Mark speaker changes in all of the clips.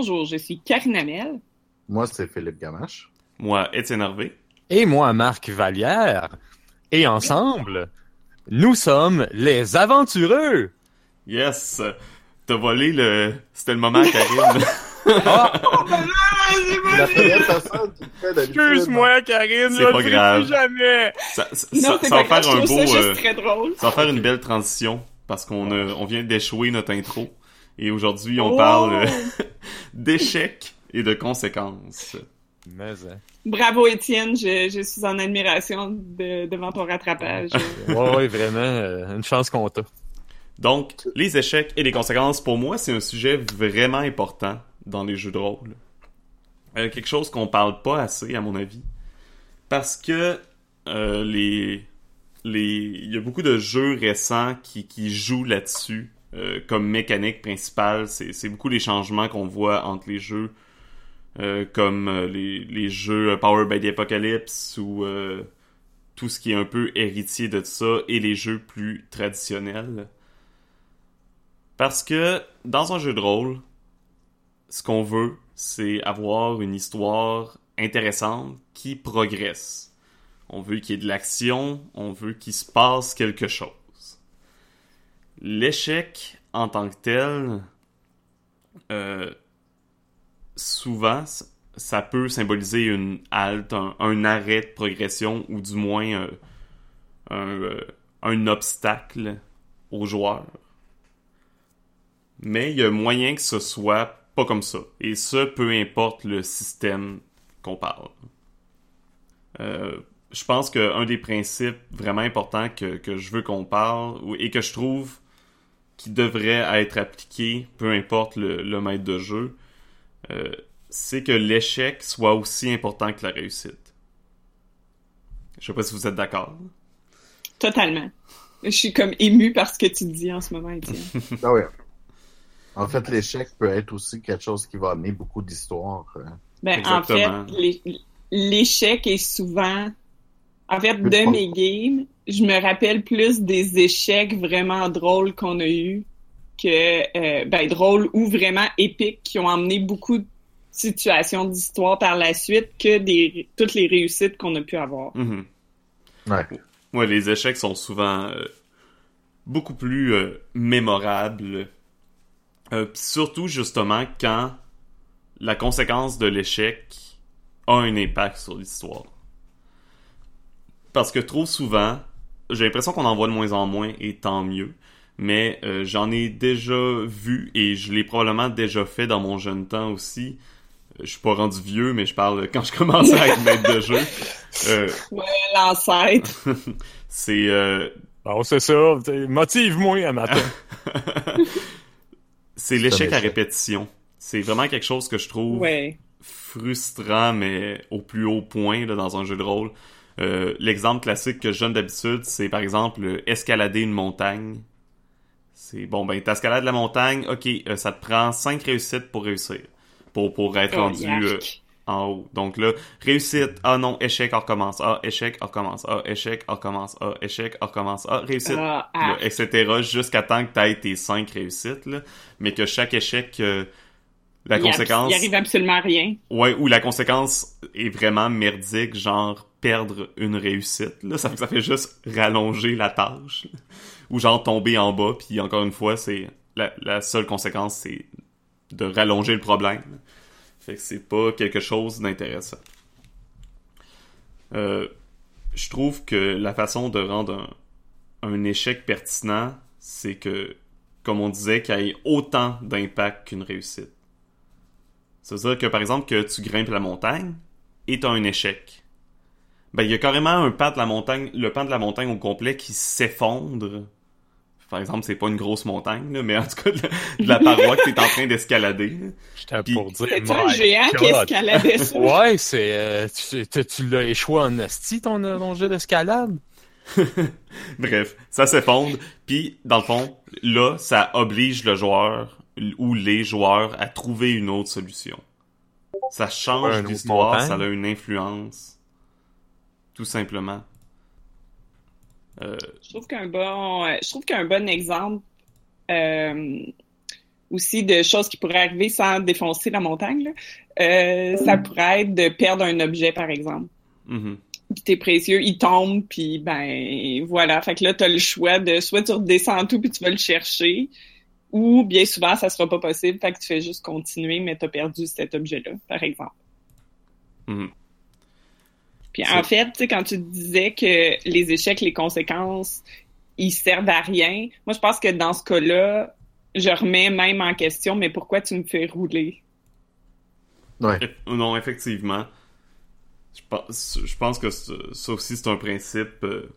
Speaker 1: Bonjour, je suis Karine Amel.
Speaker 2: Moi, c'est Philippe Gamache.
Speaker 3: Moi, Étienne Hervé.
Speaker 4: Et moi, Marc Vallière. Et ensemble, nous sommes les aventureux.
Speaker 3: Yes! T'as volé le... C'était le moment, Karine.
Speaker 4: Ah,
Speaker 2: d'habitude.
Speaker 4: excuse-moi, Karine,
Speaker 3: C'est
Speaker 4: je
Speaker 3: pas grave.
Speaker 4: plus jamais.
Speaker 3: ça, ça,
Speaker 1: Non,
Speaker 3: ça- ça va faire un beau...
Speaker 1: ça
Speaker 3: euh,
Speaker 1: très drôle.
Speaker 3: Ça va faire une belle transition parce qu'on on vient d'échouer notre intro et aujourd'hui on
Speaker 1: Oh!
Speaker 3: parle euh, d'échecs et de conséquences.
Speaker 4: Mais, hein.
Speaker 1: Bravo, Étienne. Je, je suis en admiration de- devant ton rattrapage.
Speaker 4: Ouais, ouais, vraiment, euh, une chance qu'on t'a.
Speaker 3: Donc, les échecs et les conséquences, pour moi, c'est un sujet vraiment important dans les jeux de rôle. Euh, quelque chose qu'on parle pas assez, à mon avis. Parce que euh, les, les, il y a beaucoup de jeux récents qui, qui jouent là-dessus. Euh, comme mécanique principale, c'est beaucoup les changements qu'on voit entre les jeux, euh, comme euh, les, les jeux euh, Power by the Apocalypse ou euh, tout ce qui est un peu héritier de ça et les jeux plus traditionnels. Parce que dans un jeu de rôle, ce qu'on veut, c'est avoir une histoire intéressante qui progresse. On veut qu'il y ait de l'action, on veut qu'il se passe quelque chose. L'échec en tant que tel, euh, souvent, ça peut symboliser une halte, un, arrêt de progression ou du moins euh, un, euh, un obstacle aux joueurs. Mais il y a moyen que ce soit pas comme ça. Et ça, peu importe le système qu'on parle. Je pense qu'un des principes vraiment importants que, que je veux qu'on parle et que je trouve qui devrait être appliqué, peu importe le, le maître de jeu, euh, c'est que l'échec soit aussi important que la réussite. Je sais pas si vous êtes d'accord.
Speaker 1: Totalement. Je suis comme ému par ce que tu dis en ce moment, Étienne.
Speaker 2: Ah oui. En fait, l'échec peut être aussi quelque chose qui va amener beaucoup d'histoires. hein.
Speaker 1: Ben, en fait, l'échec est souvent... En fait, de mes games, je me rappelle plus des échecs vraiment drôles qu'on a eus que, euh, ben, drôles ou vraiment épiques qui ont amené beaucoup de situations d'histoire par la suite que des toutes les réussites qu'on a pu avoir.
Speaker 3: Mhm.
Speaker 2: Ouais.
Speaker 3: Ouais, les échecs sont souvent euh, beaucoup plus euh, mémorables. Euh, pis surtout, justement, quand la conséquence de l'échec a un impact sur l'histoire. Parce que trop souvent, j'ai l'impression qu'on en voit de moins en moins, et tant mieux. Mais euh, j'en ai déjà vu, et je l'ai probablement déjà fait dans mon jeune temps aussi. Euh, Je suis pas rendu vieux, mais je parle quand je commençais à être maître de jeu. Euh,
Speaker 1: Ouais, l'ancêtre.
Speaker 3: c'est euh,
Speaker 4: Bon, c'est ça. Motive-moi un matin.
Speaker 3: c'est l'échec à répétition. C'est vraiment quelque chose que je trouve
Speaker 1: Ouais.
Speaker 3: frustrant, mais au plus haut point là, dans un jeu de rôle. Euh, L'exemple classique que je donne d'habitude, c'est par exemple escalader une montagne. C'est bon, ben t'escalades la montagne, ok, euh, ça te prend cinq réussites pour réussir, pour pour être
Speaker 1: Oh,
Speaker 3: rendu euh, en haut. Donc là, réussite, ah non, échec, on recommence, ah échec, on recommence, ah échec, on recommence, ah échec, on recommence, ah réussite,
Speaker 1: Ah,
Speaker 3: là,
Speaker 1: ah.
Speaker 3: etc. jusqu'à temps que t'aies tes cinq réussites, là, mais que chaque échec, euh, la
Speaker 1: Il
Speaker 3: conséquence,
Speaker 1: Il arrive absolument rien.
Speaker 3: ouais, ou la conséquence est vraiment merdique, genre perdre une réussite, là, ça, ça fait juste rallonger la tâche, ou genre tomber en bas, puis encore une fois, c'est la, seule conséquence, c'est de rallonger le problème. Fait que c'est pas quelque chose d'intéressant. Euh, je trouve que la façon de rendre un, échec pertinent, c'est que, comme on disait, qu'il y ait autant d'impact qu'une réussite. C'est-à-dire que, par exemple, que tu grimpes la montagne et t'as un échec. Ben, il y a carrément un pan de la montagne, le pan de la montagne au complet qui s'effondre. Par exemple, c'est pas une grosse montagne, là, mais en tout cas, de la, de la paroi que t'es en train d'escalader.
Speaker 4: J'étais
Speaker 3: Puis-
Speaker 4: pour dire.
Speaker 1: C'est un géant qui escaladait ça.
Speaker 4: Ouais, c'est. euh, tu tu- tu l'as échoué en asti, ton, ton jeu d'escalade?
Speaker 3: Bref, ça s'effondre. Puis, dans le fond, là, ça oblige le joueur ou les joueurs à trouver une autre solution. Ça change l'histoire, ça a une influence. Tout simplement. Euh,
Speaker 1: Je trouve qu'un bon, euh, je trouve qu'un bon exemple, euh, aussi de choses qui pourraient arriver sans défoncer la montagne. Là. Euh, ça pourrait être de perdre un objet, par exemple.
Speaker 3: Mhm.
Speaker 1: Puis t'es précieux, il tombe, puis ben voilà. Fait que là, t'as le choix de soit tu redescends tout puis tu vas le chercher, ou bien souvent ça sera pas possible, fait que tu fais juste continuer, mais t'as perdu cet objet-là, par exemple.
Speaker 3: Mhm.
Speaker 1: Puis en fait, tu sais, quand tu disais que les échecs, les conséquences, ils servent à rien, moi je pense que dans ce cas-là, je remets même en question, mais pourquoi tu me fais rouler?
Speaker 2: Ouais.
Speaker 3: Eff- Non, effectivement. Je pense, je pense que ça ça aussi, c'est un principe euh,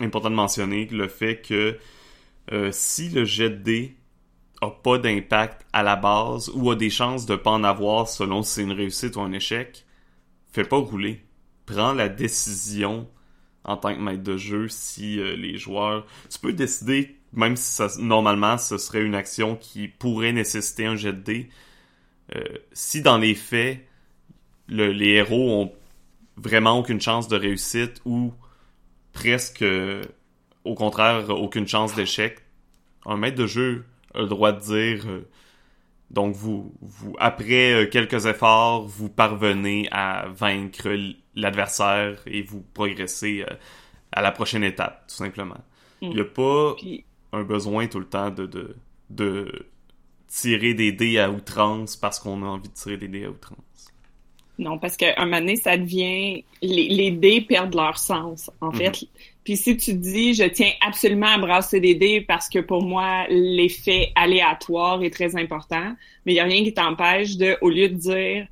Speaker 3: important de mentionner, le fait que euh, si le jet de dés a pas d'impact à la base ou a des chances de pas en avoir selon si c'est une réussite ou un échec, fais pas rouler. Prends la décision en tant que maître de jeu si euh, les joueurs... Tu peux décider, même si ça, normalement ce serait une action qui pourrait nécessiter un jet de dés, euh, si dans les faits, le- les héros ont vraiment aucune chance de réussite ou presque, au contraire, aucune chance d'échec, un maître de jeu a le droit de dire, euh, donc vous, vous, après quelques efforts, vous parvenez à vaincre l'adversaire et vous progressez euh, à la prochaine étape, tout simplement. Il n'y a pas
Speaker 1: Puis
Speaker 3: un besoin tout le temps de, de, de tirer des dés à outrance parce qu'on a envie de tirer des dés à outrance.
Speaker 1: Non, parce qu'à un moment donné, ça devient... Les, les dés perdent leur sens, en fait. Puis si tu dis, je tiens absolument à brasser des dés parce que pour moi, l'effet aléatoire est très important, mais il n'y a rien qui t'empêche de, au lieu de dire,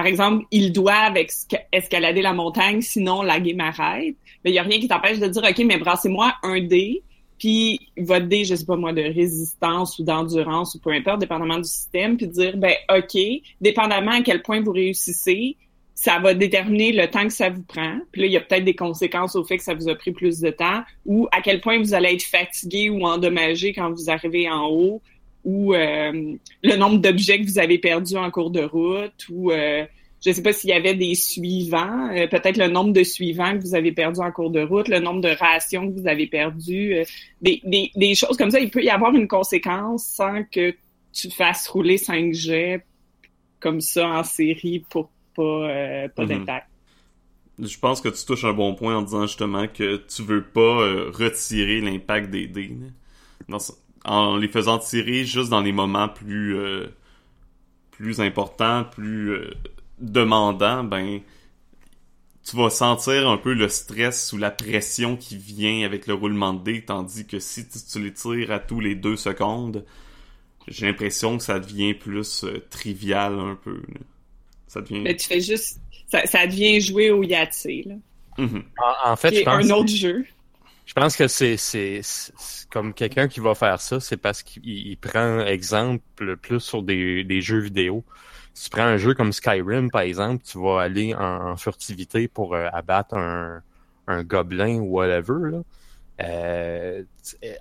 Speaker 1: par exemple, ils doivent esca- escalader la montagne, sinon la game arrête, mais il n'y a rien qui t'empêche de dire, OK, mais brassez-moi un dé, puis votre dé, je sais pas moi, de résistance ou d'endurance ou peu importe, dépendamment du système, puis dire, ben OK, dépendamment à quel point vous réussissez, ça va déterminer le temps que ça vous prend. Puis là, il y a peut-être des conséquences au fait que ça vous a pris plus de temps, ou à quel point vous allez être fatigué ou endommagé quand vous arrivez en haut, ou euh, le nombre d'objets que vous avez perdus en cours de route, ou euh, je sais pas s'il y avait des suivants, euh, peut-être le nombre de suivants que vous avez perdus en cours de route, le nombre de rations que vous avez perdues, des, des, des choses comme ça. Il peut y avoir une conséquence sans que tu fasses rouler 5 jets comme ça en série pour pas, pas
Speaker 3: Mhm.
Speaker 1: d'impact.
Speaker 3: Je pense que tu touches un bon point en disant justement que tu veux pas euh, retirer l'impact des dés. Dans ce- en les faisant tirer juste dans les moments plus euh, plus importants, plus euh, demandants, ben tu vas sentir un peu le stress ou la pression qui vient avec le roulement de dés, tandis que si tu, tu les tires à tous les deux secondes, j'ai l'impression que ça devient plus euh, trivial un peu. là. Ça devient...
Speaker 1: Mais tu fais juste, ça, ça devient jouer au Yahtzee, là.
Speaker 3: Mhm.
Speaker 4: En, en fait, je pense,
Speaker 1: un autre jeu.
Speaker 4: Je pense que c'est c'est comme quelqu'un qui va faire ça, c'est parce qu'il il prend exemple plus sur des, des jeux vidéo. Si tu prends un jeu comme Skyrim, par exemple, tu vas aller en, en furtivité pour euh, abattre un, un gobelin ou whatever. Là. Euh,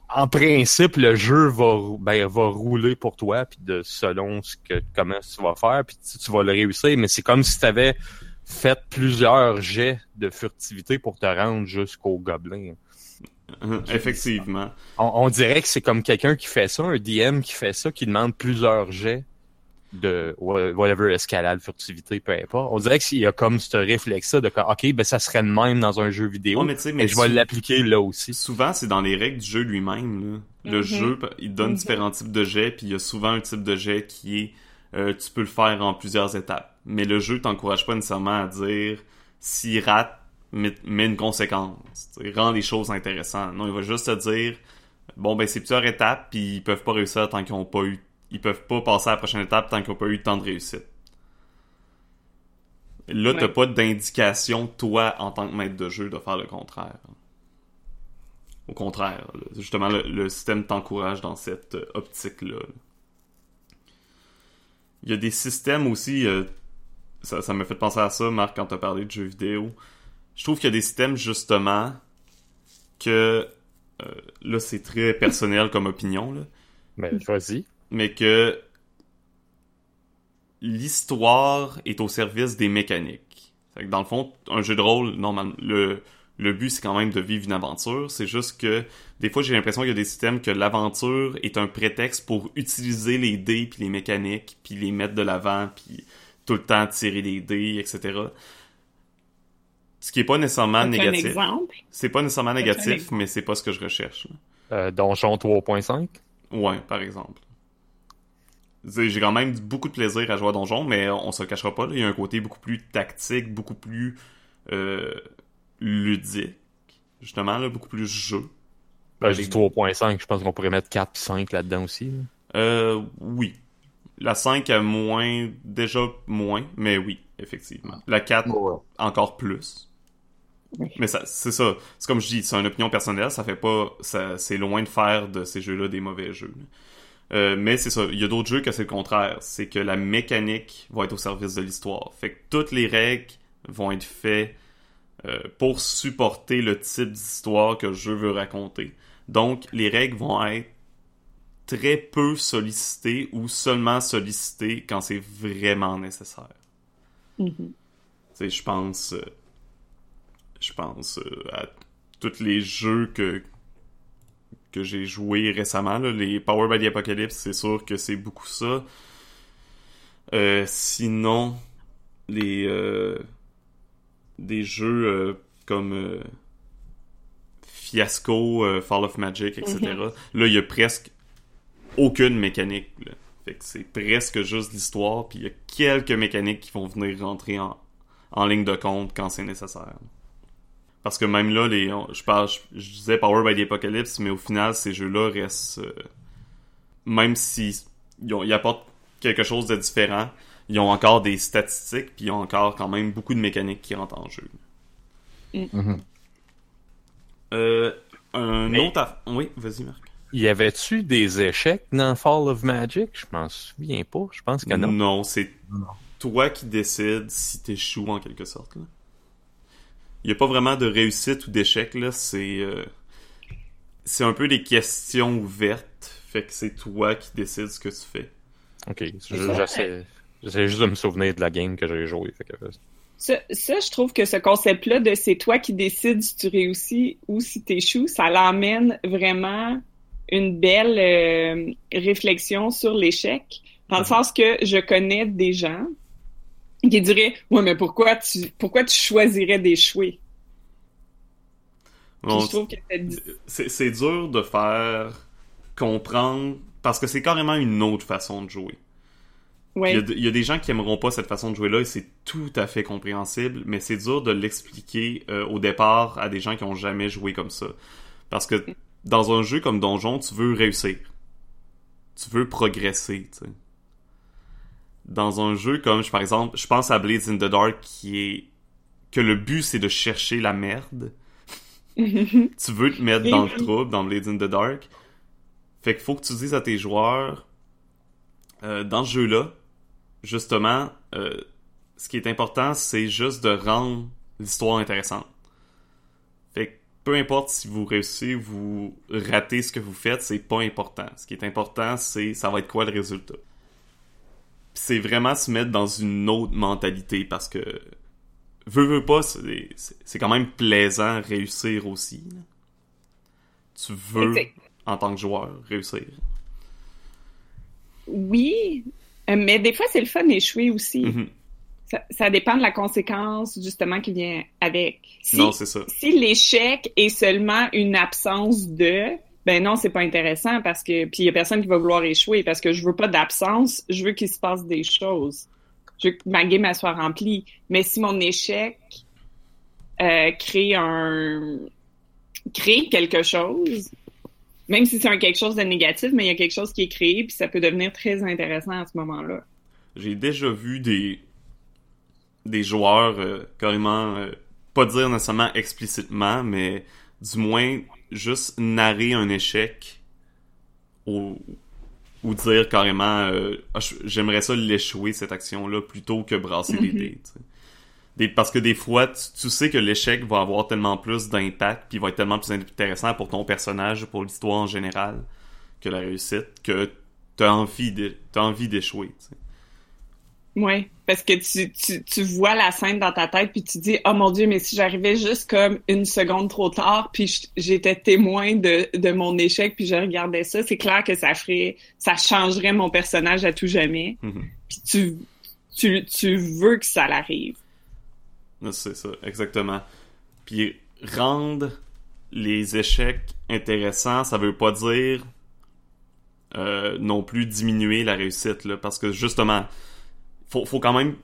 Speaker 4: en principe, le jeu va, ben, va rouler pour toi, puis de selon ce que comment tu vas faire, puis tu, tu vas le réussir. Mais c'est comme si tu avais fait plusieurs jets de furtivité pour te rendre jusqu'au gobelin.
Speaker 3: Mhm, Effectivement.
Speaker 4: On, on dirait que c'est comme quelqu'un qui fait ça, un DM qui fait ça, qui demande plusieurs jets de wha- whatever, escalade, furtivité, peu importe. On dirait qu'il y a comme ce réflexe-là de OK, ben ça serait le même dans un jeu vidéo,
Speaker 3: Ouais, mais
Speaker 4: je vais l'appliquer là aussi.
Speaker 3: souvent, c'est dans les règles du jeu lui-même. là. Le
Speaker 1: Mhm.
Speaker 3: jeu, il donne
Speaker 1: Mhm.
Speaker 3: différents types de jets, puis il y a souvent un type de jet qui est euh, tu peux le faire en plusieurs étapes. Mais le jeu t'encourage pas nécessairement à dire s'il rate, mets une conséquence. Rend les choses intéressantes. Non, il va juste te dire bon ben c'est plusieurs étapes, puis ils peuvent pas réussir tant qu'ils ont pas eu. Ils peuvent pas passer à la prochaine étape tant qu'ils ont pas eu temps de réussite. Là, t'as
Speaker 1: Ouais.
Speaker 3: pas d'indication, toi, en tant que maître de jeu, de faire le contraire. Au contraire, justement, le, le système t'encourage dans cette euh, optique-là. là. Il y a des systèmes aussi, euh, ça, ça m'a fait penser à ça, Marc, quand t'as parlé de jeux vidéo. Je trouve qu'il y a des systèmes, justement, que, euh, là, c'est très personnel comme opinion, là,
Speaker 4: Mais vas-y.
Speaker 3: mais que l'histoire est au service des mécaniques. Fait que dans le fond, un jeu de rôle, normalement, le, le but c'est quand même de vivre une aventure. C'est juste que des fois j'ai l'impression qu'il y a des systèmes que l'aventure est un prétexte pour utiliser les dés puis les mécaniques puis les mettre de l'avant puis tout le temps tirer des dés etc. Ce qui est pas nécessairement négatif.
Speaker 1: exemple?
Speaker 3: C'est pas nécessairement négatif, mais c'est pas ce que je recherche.
Speaker 4: Euh, Donjon 3.5.
Speaker 3: Ouais, par exemple. J'ai quand même beaucoup de plaisir à jouer à Donjon, mais on se le cachera pas. là, Il y a un côté beaucoup plus tactique, beaucoup plus euh, ludique, justement, là, beaucoup plus jeu.
Speaker 4: Ben, je dis 3.5, je pense qu'on pourrait mettre 4 puis 5 là-dedans aussi. là.
Speaker 3: Euh, oui. La 5 a moins, déjà moins, mais oui, effectivement. La 4,
Speaker 2: Ouais.
Speaker 3: encore plus. Mais ça, c'est ça. C'est comme je dis, c'est une opinion personnelle. Ça fait pas, ça, c'est loin de faire de ces jeux-là des mauvais jeux. Euh, mais c'est ça. Il y a d'autres jeux que c'est le contraire. C'est que la mécanique va être au service de l'histoire. Fait que toutes les règles vont être faites euh, pour supporter le type d'histoire que le jeu veut raconter. Donc, les règles vont être très peu sollicitées ou seulement sollicitées quand c'est vraiment nécessaire. Tu sais, je pense, euh, je pense euh, à tous les jeux que que j'ai joués récemment. là. Les Power by the Apocalypse, c'est sûr que c'est beaucoup ça. Euh, sinon, les euh, des jeux euh, comme Fiasco, Fall of Magic, etc. Là, il y a presque aucune mécanique. là. Fait que c'est presque juste l'histoire, puis il y a quelques mécaniques qui vont venir rentrer en, en ligne de compte quand c'est nécessaire. Parce que même là, les, on- je parle, je, je disais Power by the Apocalypse, mais au final, ces jeux-là restent, euh, même si ils, apportent quelque chose de différent, ils ont encore des statistiques, puis ils ont encore quand même beaucoup de mécaniques qui rentrent en jeu.
Speaker 2: Mhm.
Speaker 3: Euh, un
Speaker 4: Mais-
Speaker 3: autre, aff- oui, vas-y Marc.
Speaker 4: Y avait-tu des échecs dans Fall of Magic? Je m'en souviens pas. Je pense que non.
Speaker 3: Non, c'est toi qui décides si t'échoues en quelque sorte. Là. Il n'y a pas vraiment de réussite ou d'échec, là. C'est euh, c'est un peu des questions ouvertes. Fait que c'est toi qui décides ce que tu fais.
Speaker 4: Ok, je- j'essaie juste de me souvenir de la game que j'ai jouée. fait que-
Speaker 1: Ça, ça, je trouve que ce concept-là de c'est toi qui décides si tu réussis ou si t'échoues, ça l'emmène vraiment une belle euh, réflexion sur l'échec. Dans le sens que je connais des gens qui diraient Ouais, mais pourquoi tu pourquoi tu choisirais d'échouer?
Speaker 3: Bon,
Speaker 1: je trouve que cette-
Speaker 3: c'est c'est dur de faire comprendre parce que c'est carrément une autre façon de jouer.
Speaker 1: ouais.
Speaker 3: Il, y a, de- il y a des gens qui aimeront pas cette façon de jouer-là et c'est tout à fait compréhensible, mais c'est dur de l'expliquer euh, au départ à des gens qui ont jamais joué comme ça. Parce que dans un jeu comme Donjon, tu veux réussir. Tu veux progresser, tu sais. Dans un jeu comme, je- par exemple, je pense à Blades in the Dark qui est... que le but c'est de chercher la merde. tu veux te mettre dans le trouble dans Blades in the Dark. Fait qu'il faut que tu dises à tes joueurs, euh, dans ce jeu-là, justement, euh, ce qui est important, c'est juste de rendre l'histoire intéressante. Fait que peu importe si vous réussissez ou vous ratez ce que vous faites, c'est pas important. Ce qui est important, c'est ça va être quoi le résultat. C'est vraiment se mettre dans une autre mentalité parce que veux veux pas, c'est quand même plaisant réussir aussi. là. Tu veux, en tant que joueur, réussir.
Speaker 1: Oui, euh, mais des fois, c'est le fun d'échouer aussi.
Speaker 3: Mhm.
Speaker 1: ça, ça dépend de la conséquence, justement, qui vient avec. Si,
Speaker 3: Non, c'est ça.
Speaker 1: si l'échec est seulement une absence de, ben non, c'est pas intéressant parce que, puis il y a personne qui va vouloir échouer parce que je veux pas d'absence, je veux qu'il se passe des choses. Je veux que ma game elle soit remplie. Mais si mon échec euh, crée un, crée quelque chose, même si c'est un quelque chose de négatif, mais il y a quelque chose qui est créé puis ça peut devenir très intéressant à ce moment-là.
Speaker 3: J'ai déjà vu des des joueurs euh, carrément euh, pas dire nécessairement explicitement, mais du moins juste narrer un échec ou, ou dire carrément euh, Ah, j'aimerais ça l'échouer cette action-là plutôt que brasser des
Speaker 1: Mhm.
Speaker 3: dés. tu. Des, parce que des fois, tu, tu sais que l'échec va avoir tellement plus d'impact puis va être tellement plus intéressant pour ton personnage, pour l'histoire en général, que la réussite, que t'as envie de- t'as envie d'échouer.
Speaker 1: Ouais, parce que tu, tu, tu vois la scène dans ta tête puis tu dis oh mon dieu mais si j'arrivais juste comme une seconde trop tard puis j'étais témoin de, de mon échec puis je regardais ça c'est clair que ça ferait ça changerait mon personnage à tout jamais
Speaker 3: Mhm.
Speaker 1: puis tu tu tu veux que ça l'arrive
Speaker 3: C'est ça, exactement. Puis rendre les échecs intéressants, ça veut pas dire euh, non plus diminuer la réussite, là, parce que justement, faut, faut quand même,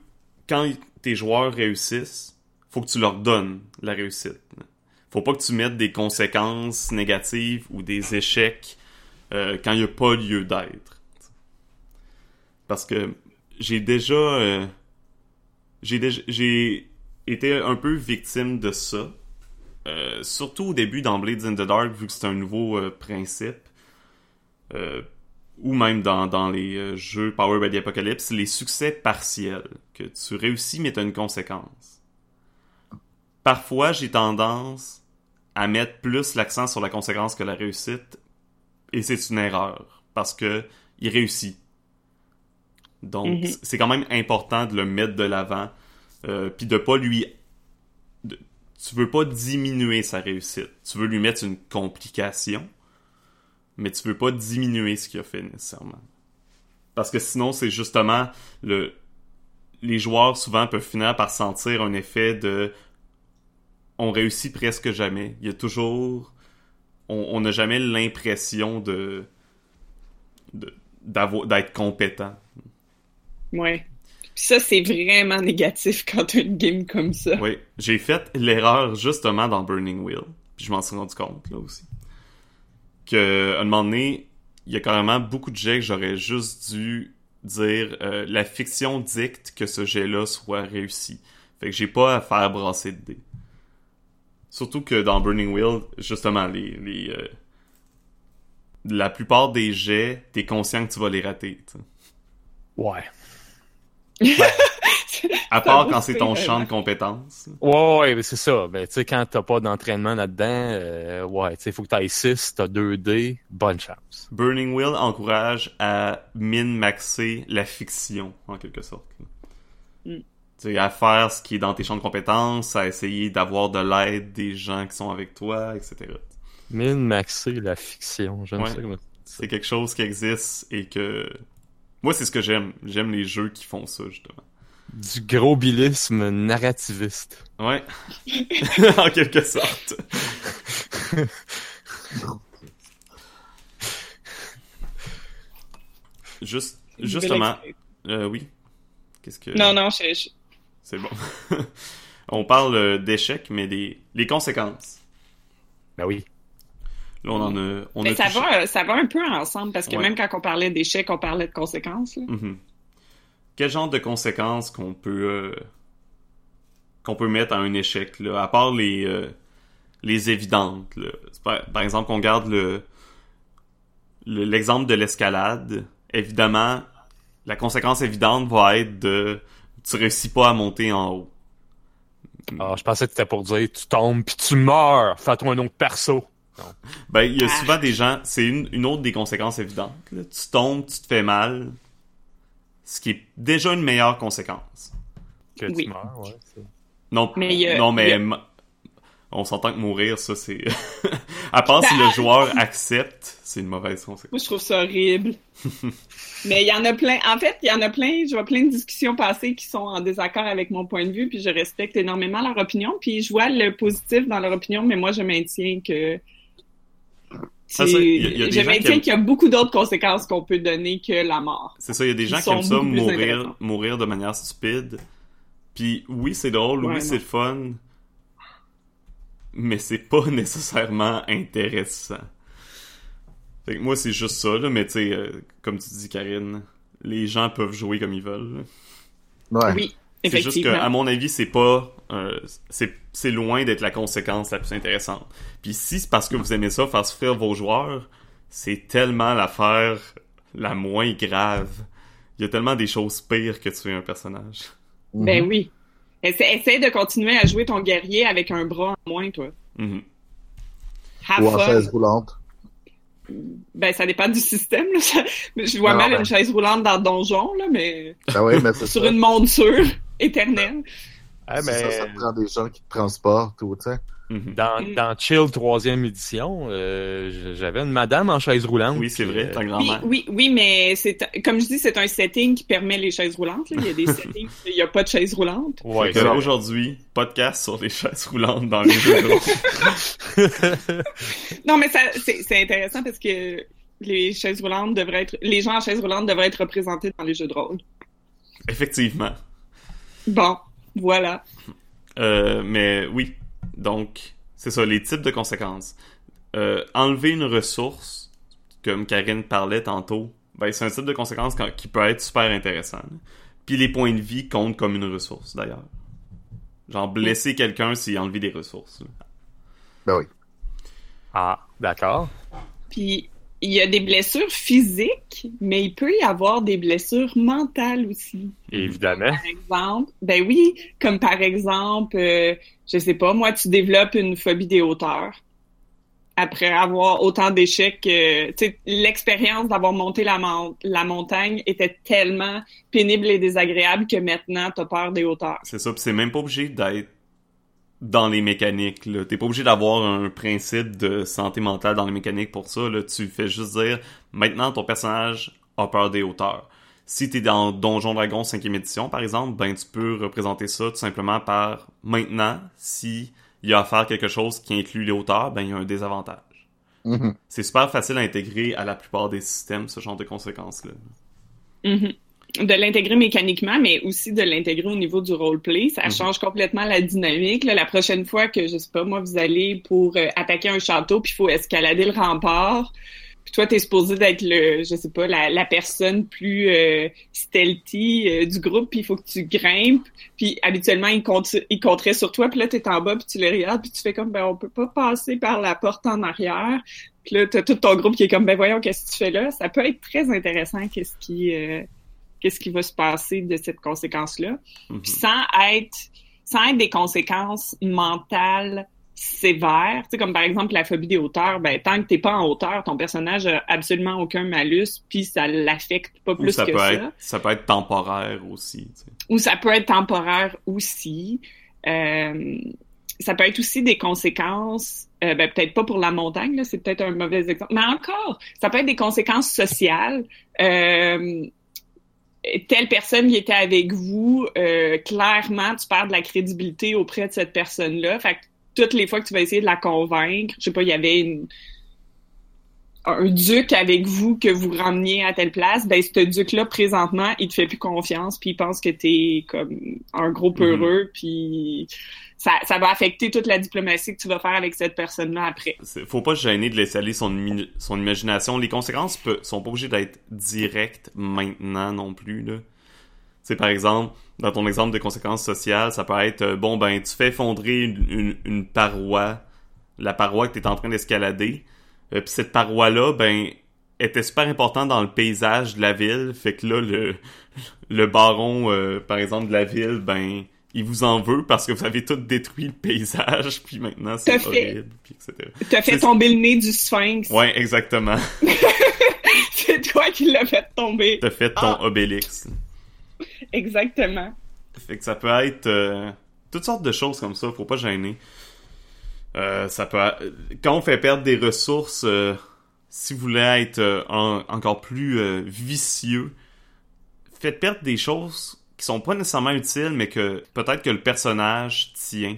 Speaker 3: quand tes joueurs réussissent, faut que tu leur donnes la réussite. Faut pas que tu mettes des conséquences négatives ou des échecs euh, quand il n'y a pas lieu d'être. Parce que j'ai déjà... euh, j'ai déjà j'ai été un peu victime de ça. Euh, surtout au début Blades in the Dark, vu que c'est un nouveau euh, principe. Ou même dans, dans les euh, jeux Power by the Apocalypse, les succès partiels. Que tu réussis, mais tu as une conséquence. Parfois, j'ai tendance à mettre plus l'accent sur la conséquence que la réussite. Et c'est une erreur. Parce que il réussit. Donc,
Speaker 1: Mhm.
Speaker 3: c'est quand même important de le mettre de l'avant. Euh, puis de pas lui de- tu veux pas diminuer sa réussite tu veux lui mettre une complication mais tu veux pas diminuer ce qu'il a fait nécessairement. Parce que sinon c'est justement le les joueurs souvent peuvent finir par sentir un effet de on réussit presque jamais. Il y a toujours on n'a jamais l'impression de d'être compétent.
Speaker 1: Ouais. Puis ça c'est vraiment négatif quand t'as une game comme ça.
Speaker 3: Oui, j'ai fait l'erreur justement dans Burning Wheel, puis je m'en suis rendu compte là aussi. Que à un moment donné, il y a carrément beaucoup de jets que j'aurais juste dû dire euh, la fiction dicte que ce jet-là soit réussi. Fait que j'ai pas à faire brasser de dés. Surtout que dans Burning Wheel, justement, les, les euh, la plupart des jets, t'es conscient que tu vas les rater. tu sais.
Speaker 4: Ouais.
Speaker 3: À part quand c'est ton champ de compétences.
Speaker 4: Ouais, ouais, mais c'est ça. Ben, tu sais, quand t'as pas d'entraînement là-dedans, euh, ouais, tu sais, faut que t'ailles 6, t'as 2 D, bonne chance.
Speaker 3: Burning Wheel encourage à min-maxer la fiction, en quelque sorte.
Speaker 1: Mm.
Speaker 3: Tu sais, à faire ce qui est dans tes champs de compétences, à essayer d'avoir de l'aide des gens qui sont avec toi, etc.
Speaker 4: Min maxer la fiction, j'aime
Speaker 3: Ouais.
Speaker 4: ça comme
Speaker 3: C'est quelque chose qui existe et que... Moi, c'est ce que j'aime. J'aime les jeux qui font ça, justement.
Speaker 4: Du gros bilisme narrativiste.
Speaker 3: Ouais. en quelque sorte. Juste, justement, euh, oui. Qu'est-ce que...
Speaker 1: non non je, je-
Speaker 3: C'est bon. on parle euh, d'échecs, mais des les conséquences.
Speaker 4: Ben oui.
Speaker 3: Là, on en a. On
Speaker 1: mais
Speaker 3: a
Speaker 1: ça
Speaker 3: touché-
Speaker 1: va ça va un peu ensemble parce que
Speaker 3: Ouais.
Speaker 1: même quand on parlait d'échecs on parlait de conséquences là.
Speaker 3: Mhm. Quel genre de conséquences qu'on peut euh, qu'on peut mettre à un échec là, à part les euh, les évidentes. Là? Par, par exemple, on garde le le- l'exemple de l'escalade. Évidemment, la conséquence évidente va être de tu réussis pas à monter en haut.
Speaker 4: Ah, je pensais que c'était pour dire tu tombes puis tu meurs. Fais-toi un autre perso.
Speaker 3: Ben, il y a
Speaker 1: Ah.
Speaker 3: souvent des gens, c'est une, une autre des conséquences évidentes. là. Tu tombes, tu te fais mal, ce qui est déjà une meilleure conséquence.
Speaker 4: Que
Speaker 1: Oui.
Speaker 4: tu meurs, ouais.
Speaker 3: Non,
Speaker 1: Mais a-
Speaker 3: non, mais
Speaker 1: a-
Speaker 3: on s'entend que mourir, ça c'est. à part si le joueur accepte, c'est une mauvaise conséquence.
Speaker 1: Moi, je trouve ça horrible. Mais il y en a plein. En fait, il y en a plein. Je vois plein de discussions passées qui sont en désaccord avec mon point de vue, puis je respecte énormément leur opinion. Puis je vois le positif dans leur opinion, mais moi, je maintiens que.
Speaker 3: Ça, il y a- il y a des
Speaker 1: je maintiens
Speaker 3: aiment-
Speaker 1: qu'il y a beaucoup d'autres conséquences qu'on peut donner que la mort.
Speaker 3: C'est ça, il y a des gens qui aiment ça mourir, mourir de manière stupide. Puis oui, c'est drôle,
Speaker 1: Ouais,
Speaker 3: oui, c'est fun. Mais c'est pas nécessairement intéressant. Fait que moi, c'est juste ça, là, mais tu sais, euh, comme tu dis, Karine, les gens peuvent jouer comme ils veulent. là.
Speaker 2: Ouais.
Speaker 1: Oui,
Speaker 3: C'est juste que,
Speaker 1: effectivement.
Speaker 3: à mon avis, c'est pas. Euh, c'est loin d'être la conséquence la plus intéressante. Puis si c'est parce que vous aimez ça, faire souffrir vos joueurs, c'est tellement l'affaire la moins grave. Il y a tellement des choses pires que tuer un personnage.
Speaker 1: Ben
Speaker 2: Mhm.
Speaker 1: oui. Essaie, essaie de continuer à jouer ton guerrier avec un bras en moins, toi.
Speaker 3: Mhm.
Speaker 2: Ou en chaise roulante.
Speaker 1: Ben, ça dépend du système. Là. Ça- Je vois
Speaker 2: Non,
Speaker 1: mal
Speaker 2: ben-
Speaker 1: une chaise roulante dans le donjon, là, mais
Speaker 2: Ben oui, mais c'est
Speaker 1: sur
Speaker 2: ça.
Speaker 1: une monture éternelle.
Speaker 4: Ah, mais
Speaker 2: ça, ça te prend des gens qui te transportent ou, tu sais.
Speaker 3: Mhm.
Speaker 4: dans,
Speaker 1: Mm.
Speaker 4: dans Chill troisième édition, euh, j'avais une madame en chaise roulante.
Speaker 3: Oui, c'est vrai,
Speaker 4: euh,
Speaker 3: ta
Speaker 1: Oui,
Speaker 3: grand-mère.
Speaker 1: oui, oui, mais c'est comme je dis, c'est un setting qui permet les chaises roulantes. là. Il y a des settings, où il n'y a pas de chaise roulante.
Speaker 4: ouais.
Speaker 3: Aujourd'hui, podcast sur les chaises roulantes dans les jeux de rôle.
Speaker 1: Non, mais ça, c'est c'est intéressant parce que les chaises roulantes devraient être, les gens en chaise roulante devraient être représentés dans les jeux de rôle.
Speaker 3: Effectivement.
Speaker 1: Bon, voilà.
Speaker 3: Euh, mais oui, donc c'est ça, les types de conséquences. Euh, enlever une ressource, comme Karine parlait tantôt, ben, c'est un type de conséquence qui peut être super intéressant. là. Puis les points de vie comptent comme une ressource, d'ailleurs. Genre, blesser quelqu'un, c'est enlever des ressources. là.
Speaker 2: Ben oui.
Speaker 4: Ah, d'accord.
Speaker 1: Puis il y a des blessures physiques, mais il peut y avoir des blessures mentales aussi.
Speaker 4: Évidemment.
Speaker 1: Par exemple, ben oui, comme par exemple, euh, je sais pas, moi, tu développes une phobie des hauteurs. Après avoir autant d'échecs, tu sais, l'expérience d'avoir monté la, mon- la montagne était tellement pénible et désagréable que maintenant, t'as peur des hauteurs.
Speaker 3: C'est ça, pis c'est même pas obligé d'être dans les mécaniques. là. T'es pas obligé d'avoir un principe de santé mentale dans les mécaniques pour ça. Là. Tu fais juste dire, maintenant ton personnage a peur des hauteurs. Si t'es dans Donjon Dragon 5e édition, par exemple, ben tu peux représenter ça tout simplement par maintenant, si il y a à faire quelque chose qui inclut les hauteurs, ben il y a un désavantage.
Speaker 2: Mhm.
Speaker 3: C'est super facile à intégrer à la plupart des systèmes, ce genre de conséquences-là.
Speaker 1: Mhm. De l'intégrer mécaniquement, mais aussi de l'intégrer au niveau du roleplay. Ça
Speaker 3: Mhm.
Speaker 1: change complètement la dynamique. Là, la prochaine fois que, je sais pas, moi, vous allez pour euh, attaquer un château, puis il faut escalader le rempart, puis toi, t'es supposé d'être le, je sais pas, la, la personne plus euh, stealthy euh, du groupe, puis il faut que tu grimpes, puis habituellement, il, compte, il compterait sur toi, puis là, t'es en bas, puis tu le regardes, puis tu fais comme, ben, on peut pas passer par la porte en arrière. Puis là, t'as tout ton groupe qui est comme, ben voyons, qu'est-ce que tu fais là? Ça peut être très intéressant, qu'est-ce qui... euh, qu'est-ce qui va se passer de cette conséquence-là.
Speaker 3: Mhm.
Speaker 1: Puis sans être, sans être des conséquences mentales sévères, tu sais, comme par exemple la phobie des hauteurs, ben, tant que t'es pas en hauteur, ton personnage a absolument aucun malus, puis ça l'affecte pas plus
Speaker 3: ça
Speaker 1: que
Speaker 3: peut,
Speaker 1: ça.
Speaker 3: être, ça peut être temporaire aussi. tu sais.
Speaker 1: Ou ça peut être temporaire aussi. Euh, ça peut être aussi des conséquences, euh, ben, peut-être pas pour la montagne, là, c'est peut-être un mauvais exemple, mais encore, ça peut être des conséquences sociales. Euh, telle personne qui était avec vous, euh, clairement, tu perds de la crédibilité auprès de cette personne-là. Fait que toutes les fois que tu vas essayer de la convaincre, je sais pas, il y avait une, un duc avec vous que vous rameniez à telle place, ben ce duc-là, présentement, il te fait plus confiance, puis il pense que t'es comme un gros peureux, puis ça, va affecter toute la diplomatie que tu vas faire avec cette personne-là après.
Speaker 3: Faut pas se gêner de laisser aller son, imagination. Les conséquences sont pas obligées d'être directes maintenant non plus. C'est par exemple, dans ton exemple de conséquences sociales, ça peut être euh, bon ben tu fais effondrer une, paroi, la paroi que tu es en train d'escalader. Euh, Puis cette paroi-là, ben était super importante dans le paysage de la ville. Fait que là, le, le baron, euh, par exemple, de la ville, ben il vous en veut parce que vous avez tout détruit le paysage, puis maintenant c'est horrible, puis etc.
Speaker 1: T'as fait tomber le nez du sphinx.
Speaker 3: Ouais, exactement.
Speaker 1: C'est toi qui l'as fait tomber.
Speaker 3: T'as fait ton
Speaker 1: Ah.
Speaker 3: Obélix.
Speaker 1: Exactement.
Speaker 3: Fait que ça peut être euh, toutes sortes de choses comme ça, faut pas gêner. Euh, ça peut quand on fait perdre des ressources, euh, si vous voulez être en- encore plus vicieux, faites perdre des choses qui sont pas nécessairement utiles, mais que peut-être que le personnage tient.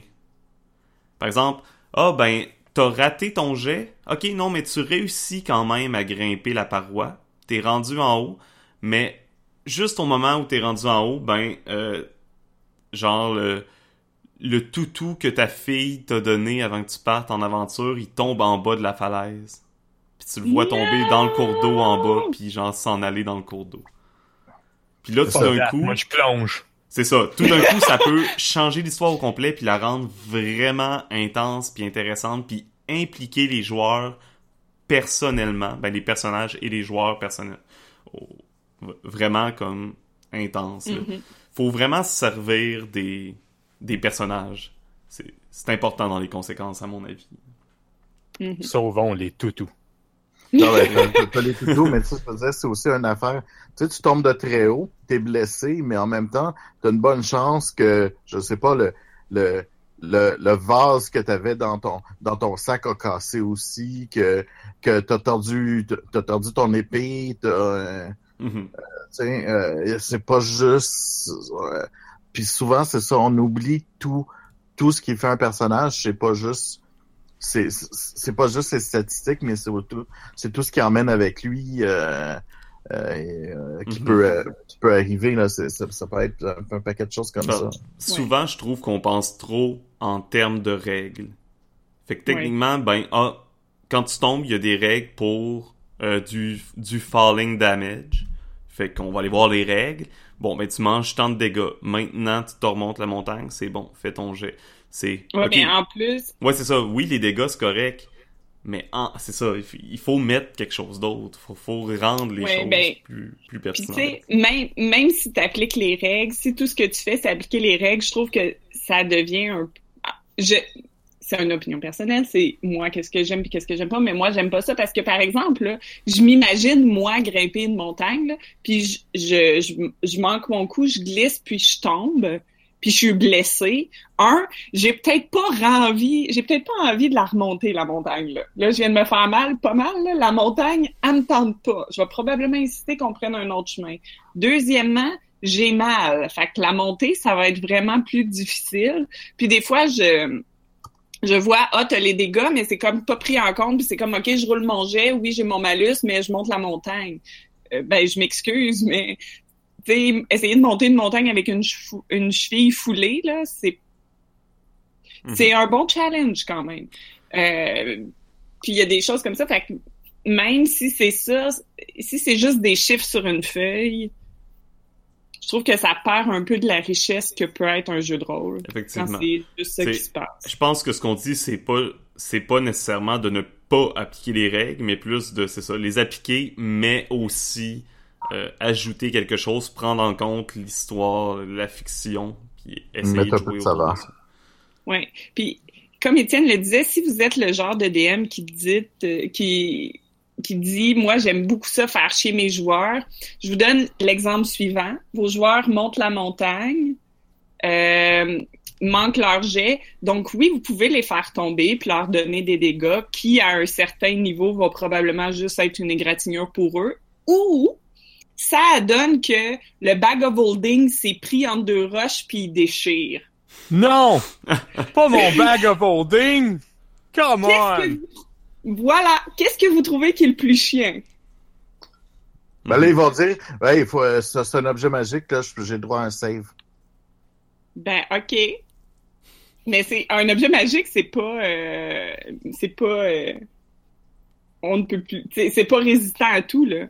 Speaker 3: Par exemple, ah ben t'as raté ton jet, ok non mais tu réussis quand même à grimper la paroi, t'es rendu en haut, mais juste au moment où t'es rendu en haut, ben, euh, genre, le, le toutou que ta fille t'a donné avant que tu partes en aventure, il tombe en bas de la falaise. Puis tu le vois tomber dans le cours d'eau en bas, puis genre s'en aller dans le cours d'eau. Puis là, tout d'un coup,
Speaker 4: Moi, je plonge.
Speaker 3: c'est ça, tout d'un coup, ça peut changer l'histoire au complet, puis la rendre vraiment intense, puis intéressante, puis impliquer les joueurs personnellement, ben les personnages et les joueurs personnels. v- vraiment comme intense.
Speaker 1: Mhm.
Speaker 3: Faut vraiment se servir des, des personnages. C'est c'est important dans les conséquences, à mon avis.
Speaker 1: Mhm.
Speaker 4: Sauvons les toutous.
Speaker 2: Non, ben, t'as- les tutos, mais ça, je faisais, c'est aussi une affaire. Tu sais, tu tombes de très haut, t'es blessé, mais en même temps, t'as une bonne chance que, je sais pas, le, le, le, le vase que t'avais dans ton, dans ton sac a cassé aussi, que, que t'as tordu, t'as tordu ton épée, t'as, euh,
Speaker 3: Mhm.
Speaker 2: tu sais, euh, c'est pas juste, euh, puis souvent, c'est ça, on oublie tout, tout ce qui fait un personnage, c'est pas juste, c'est c'est- pas juste ses statistiques, mais c'est tout, c'est tout ce qui emmène avec lui euh, euh, euh, qui
Speaker 3: Mhm.
Speaker 2: peut euh, qui peut arriver là. c'est- Ça, ça peut être un, un paquet de choses comme ça.
Speaker 3: Souvent, je trouve qu'on pense trop en termes de règles. Fait que techniquement, ben, ah, quand tu tombes, il y a des règles pour euh, du, du falling damage. Fait qu'on va aller voir les règles. Bon, ben, tu manges tant de dégâts. Maintenant, tu te remontes la montagne, c'est bon, fais ton jet. C'est.
Speaker 1: Ouais, mais en plus,
Speaker 3: Ouais, c'est ça. Oui, les dégâts, c'est correct. Mais en- c'est ça, il il faut mettre quelque chose d'autre. Faut, faut rendre les
Speaker 1: Ouais,
Speaker 3: choses
Speaker 1: ben,
Speaker 3: plus, plus pertinentes.
Speaker 1: tu sais, même, même si tu appliques les règles, si tout ce que tu fais, c'est appliquer les règles, je trouve que ça devient un... ah, Je... C'est une opinion personnelle, c'est moi qu'est-ce que j'aime puis qu'est-ce que j'aime pas, mais moi j'aime pas ça parce que par exemple, là, je m'imagine moi grimper une montagne, là, puis je, je, je, je manque mon coup, je glisse puis je tombe, puis je suis blessée. Un, j'ai peut-être pas envie, j'ai peut-être pas envie de la remonter la montagne là. Là, je viens de me faire mal, pas mal là. La montagne, elle me tente pas. Je vais probablement insister qu'on prenne un autre chemin. Deuxièmement, j'ai mal. Fait que la montée, ça va être vraiment plus difficile. Puis des fois, je je vois ah t'as les dégâts, mais c'est comme pas pris en compte. Puis c'est comme ok, je roule mon jet, oui j'ai mon malus, mais je monte la montagne. Euh, ben je m'excuse, mais sais, essayer de monter une montagne avec une, chevou- une cheville foulée là, c'est
Speaker 3: Mhm.
Speaker 1: c'est un bon challenge quand même. Euh, puis il y a des choses comme ça. Fait que même si c'est ça, si c'est juste des chiffres sur une feuille, je trouve que ça perd un peu de la richesse que peut être un jeu de rôle.
Speaker 3: Effectivement.
Speaker 1: c'est juste ça qui se passe.
Speaker 3: Je pense que ce qu'on dit, c'est pas, c'est pas nécessairement de ne pas appliquer les règles, mais plus de, c'est ça, les appliquer, mais aussi euh, ajouter quelque chose, prendre en compte l'histoire, la fiction, puis essayer
Speaker 2: Mettre
Speaker 3: de
Speaker 2: un peu
Speaker 3: jouer ça.
Speaker 1: Ouais. Puis comme Étienne le disait, si vous êtes le genre de DM qui dit euh, qui qui dit moi j'aime beaucoup ça faire chier mes joueurs, je vous donne l'exemple suivant. Vos joueurs montent la montagne, euh, manquent leur jet, donc oui vous pouvez les faire tomber puis leur donner des dégâts qui à un certain niveau va probablement juste être une égratignure pour eux ou ça donne que le bag of holding s'est pris entre deux roches puis il déchire.
Speaker 4: Non! Pas mon bag of holding! Come on!
Speaker 1: que vous- Voilà. Qu'est-ce que vous trouvez qui est le plus chiant?
Speaker 2: Ben là, ils vont dire, ouais, il faut, euh, ça, c'est un objet magique, là, je- j'ai droit à un save.
Speaker 1: Ben, OK. Mais c'est un objet magique, c'est pas... euh, c'est pas... euh, on ne peut plus... C'est c'est pas résistant à tout, là.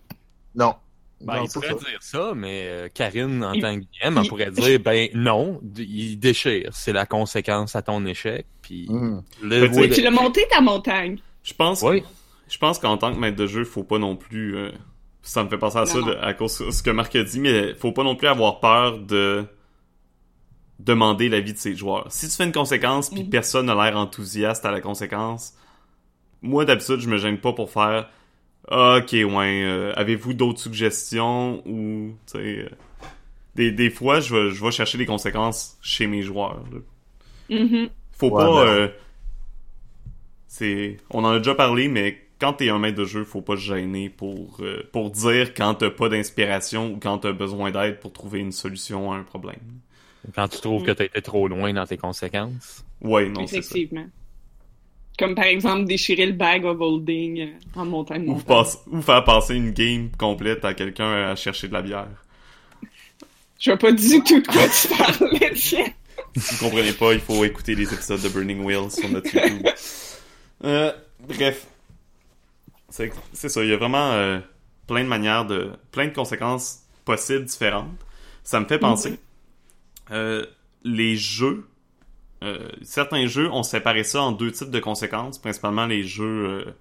Speaker 2: Non.
Speaker 4: Ben,
Speaker 2: Non,
Speaker 4: il pourrait
Speaker 2: ça.
Speaker 4: dire ça, mais euh, Karine, en
Speaker 1: Il-
Speaker 4: tant que elle
Speaker 1: il-
Speaker 4: pourrait dire, ben non, il déchire. C'est la conséquence à ton échec, puis
Speaker 2: Mhm.
Speaker 4: le voit
Speaker 1: Tu l'as monté, ta montagne.
Speaker 3: Je pense,
Speaker 4: Oui.
Speaker 3: je pense qu'en tant que maître de jeu, faut pas non plus, euh, ça me fait penser à ça de- à cause de ce que Marc a dit, mais faut pas non plus avoir peur de demander l'avis de ses joueurs. Si tu fais une conséquence puis
Speaker 1: Mhm.
Speaker 3: personne n'a l'air enthousiaste à la conséquence, moi d'habitude je me gêne pas pour faire ok ouais euh, avez-vous d'autres suggestions ou tu sais euh, des, des fois je vais je vais chercher les conséquences chez mes joueurs. là.
Speaker 1: Mhm.
Speaker 3: Faut
Speaker 2: Ouais,
Speaker 3: pas
Speaker 2: mais-
Speaker 3: euh, c'est on en a déjà parlé mais quand t'es un maître de jeu, faut pas se gêner pour euh, pour dire quand t'as pas d'inspiration ou quand t'as besoin d'aide pour trouver une solution à un problème.
Speaker 4: Quand tu trouves que tu as été trop loin dans tes conséquences.
Speaker 3: Ouais, non, c'est ça.
Speaker 1: Effectivement. Comme par exemple déchirer le bag of holding euh, en montagne.
Speaker 3: Ou, passe- ou faire passer une game complète à quelqu'un à chercher de la bière.
Speaker 1: Je vois pas du tout de quoi tu parlais.
Speaker 3: Si vous comprenez pas, il faut écouter les épisodes de Burning Wheel sur notre YouTube. Euh, bref. C'est ça, il y a vraiment euh, plein de manières de... plein de conséquences possibles, différentes. Ça me fait penser... euh, les jeux... euh, certains jeux, on séparé ça en deux types de conséquences, principalement les jeux... euh,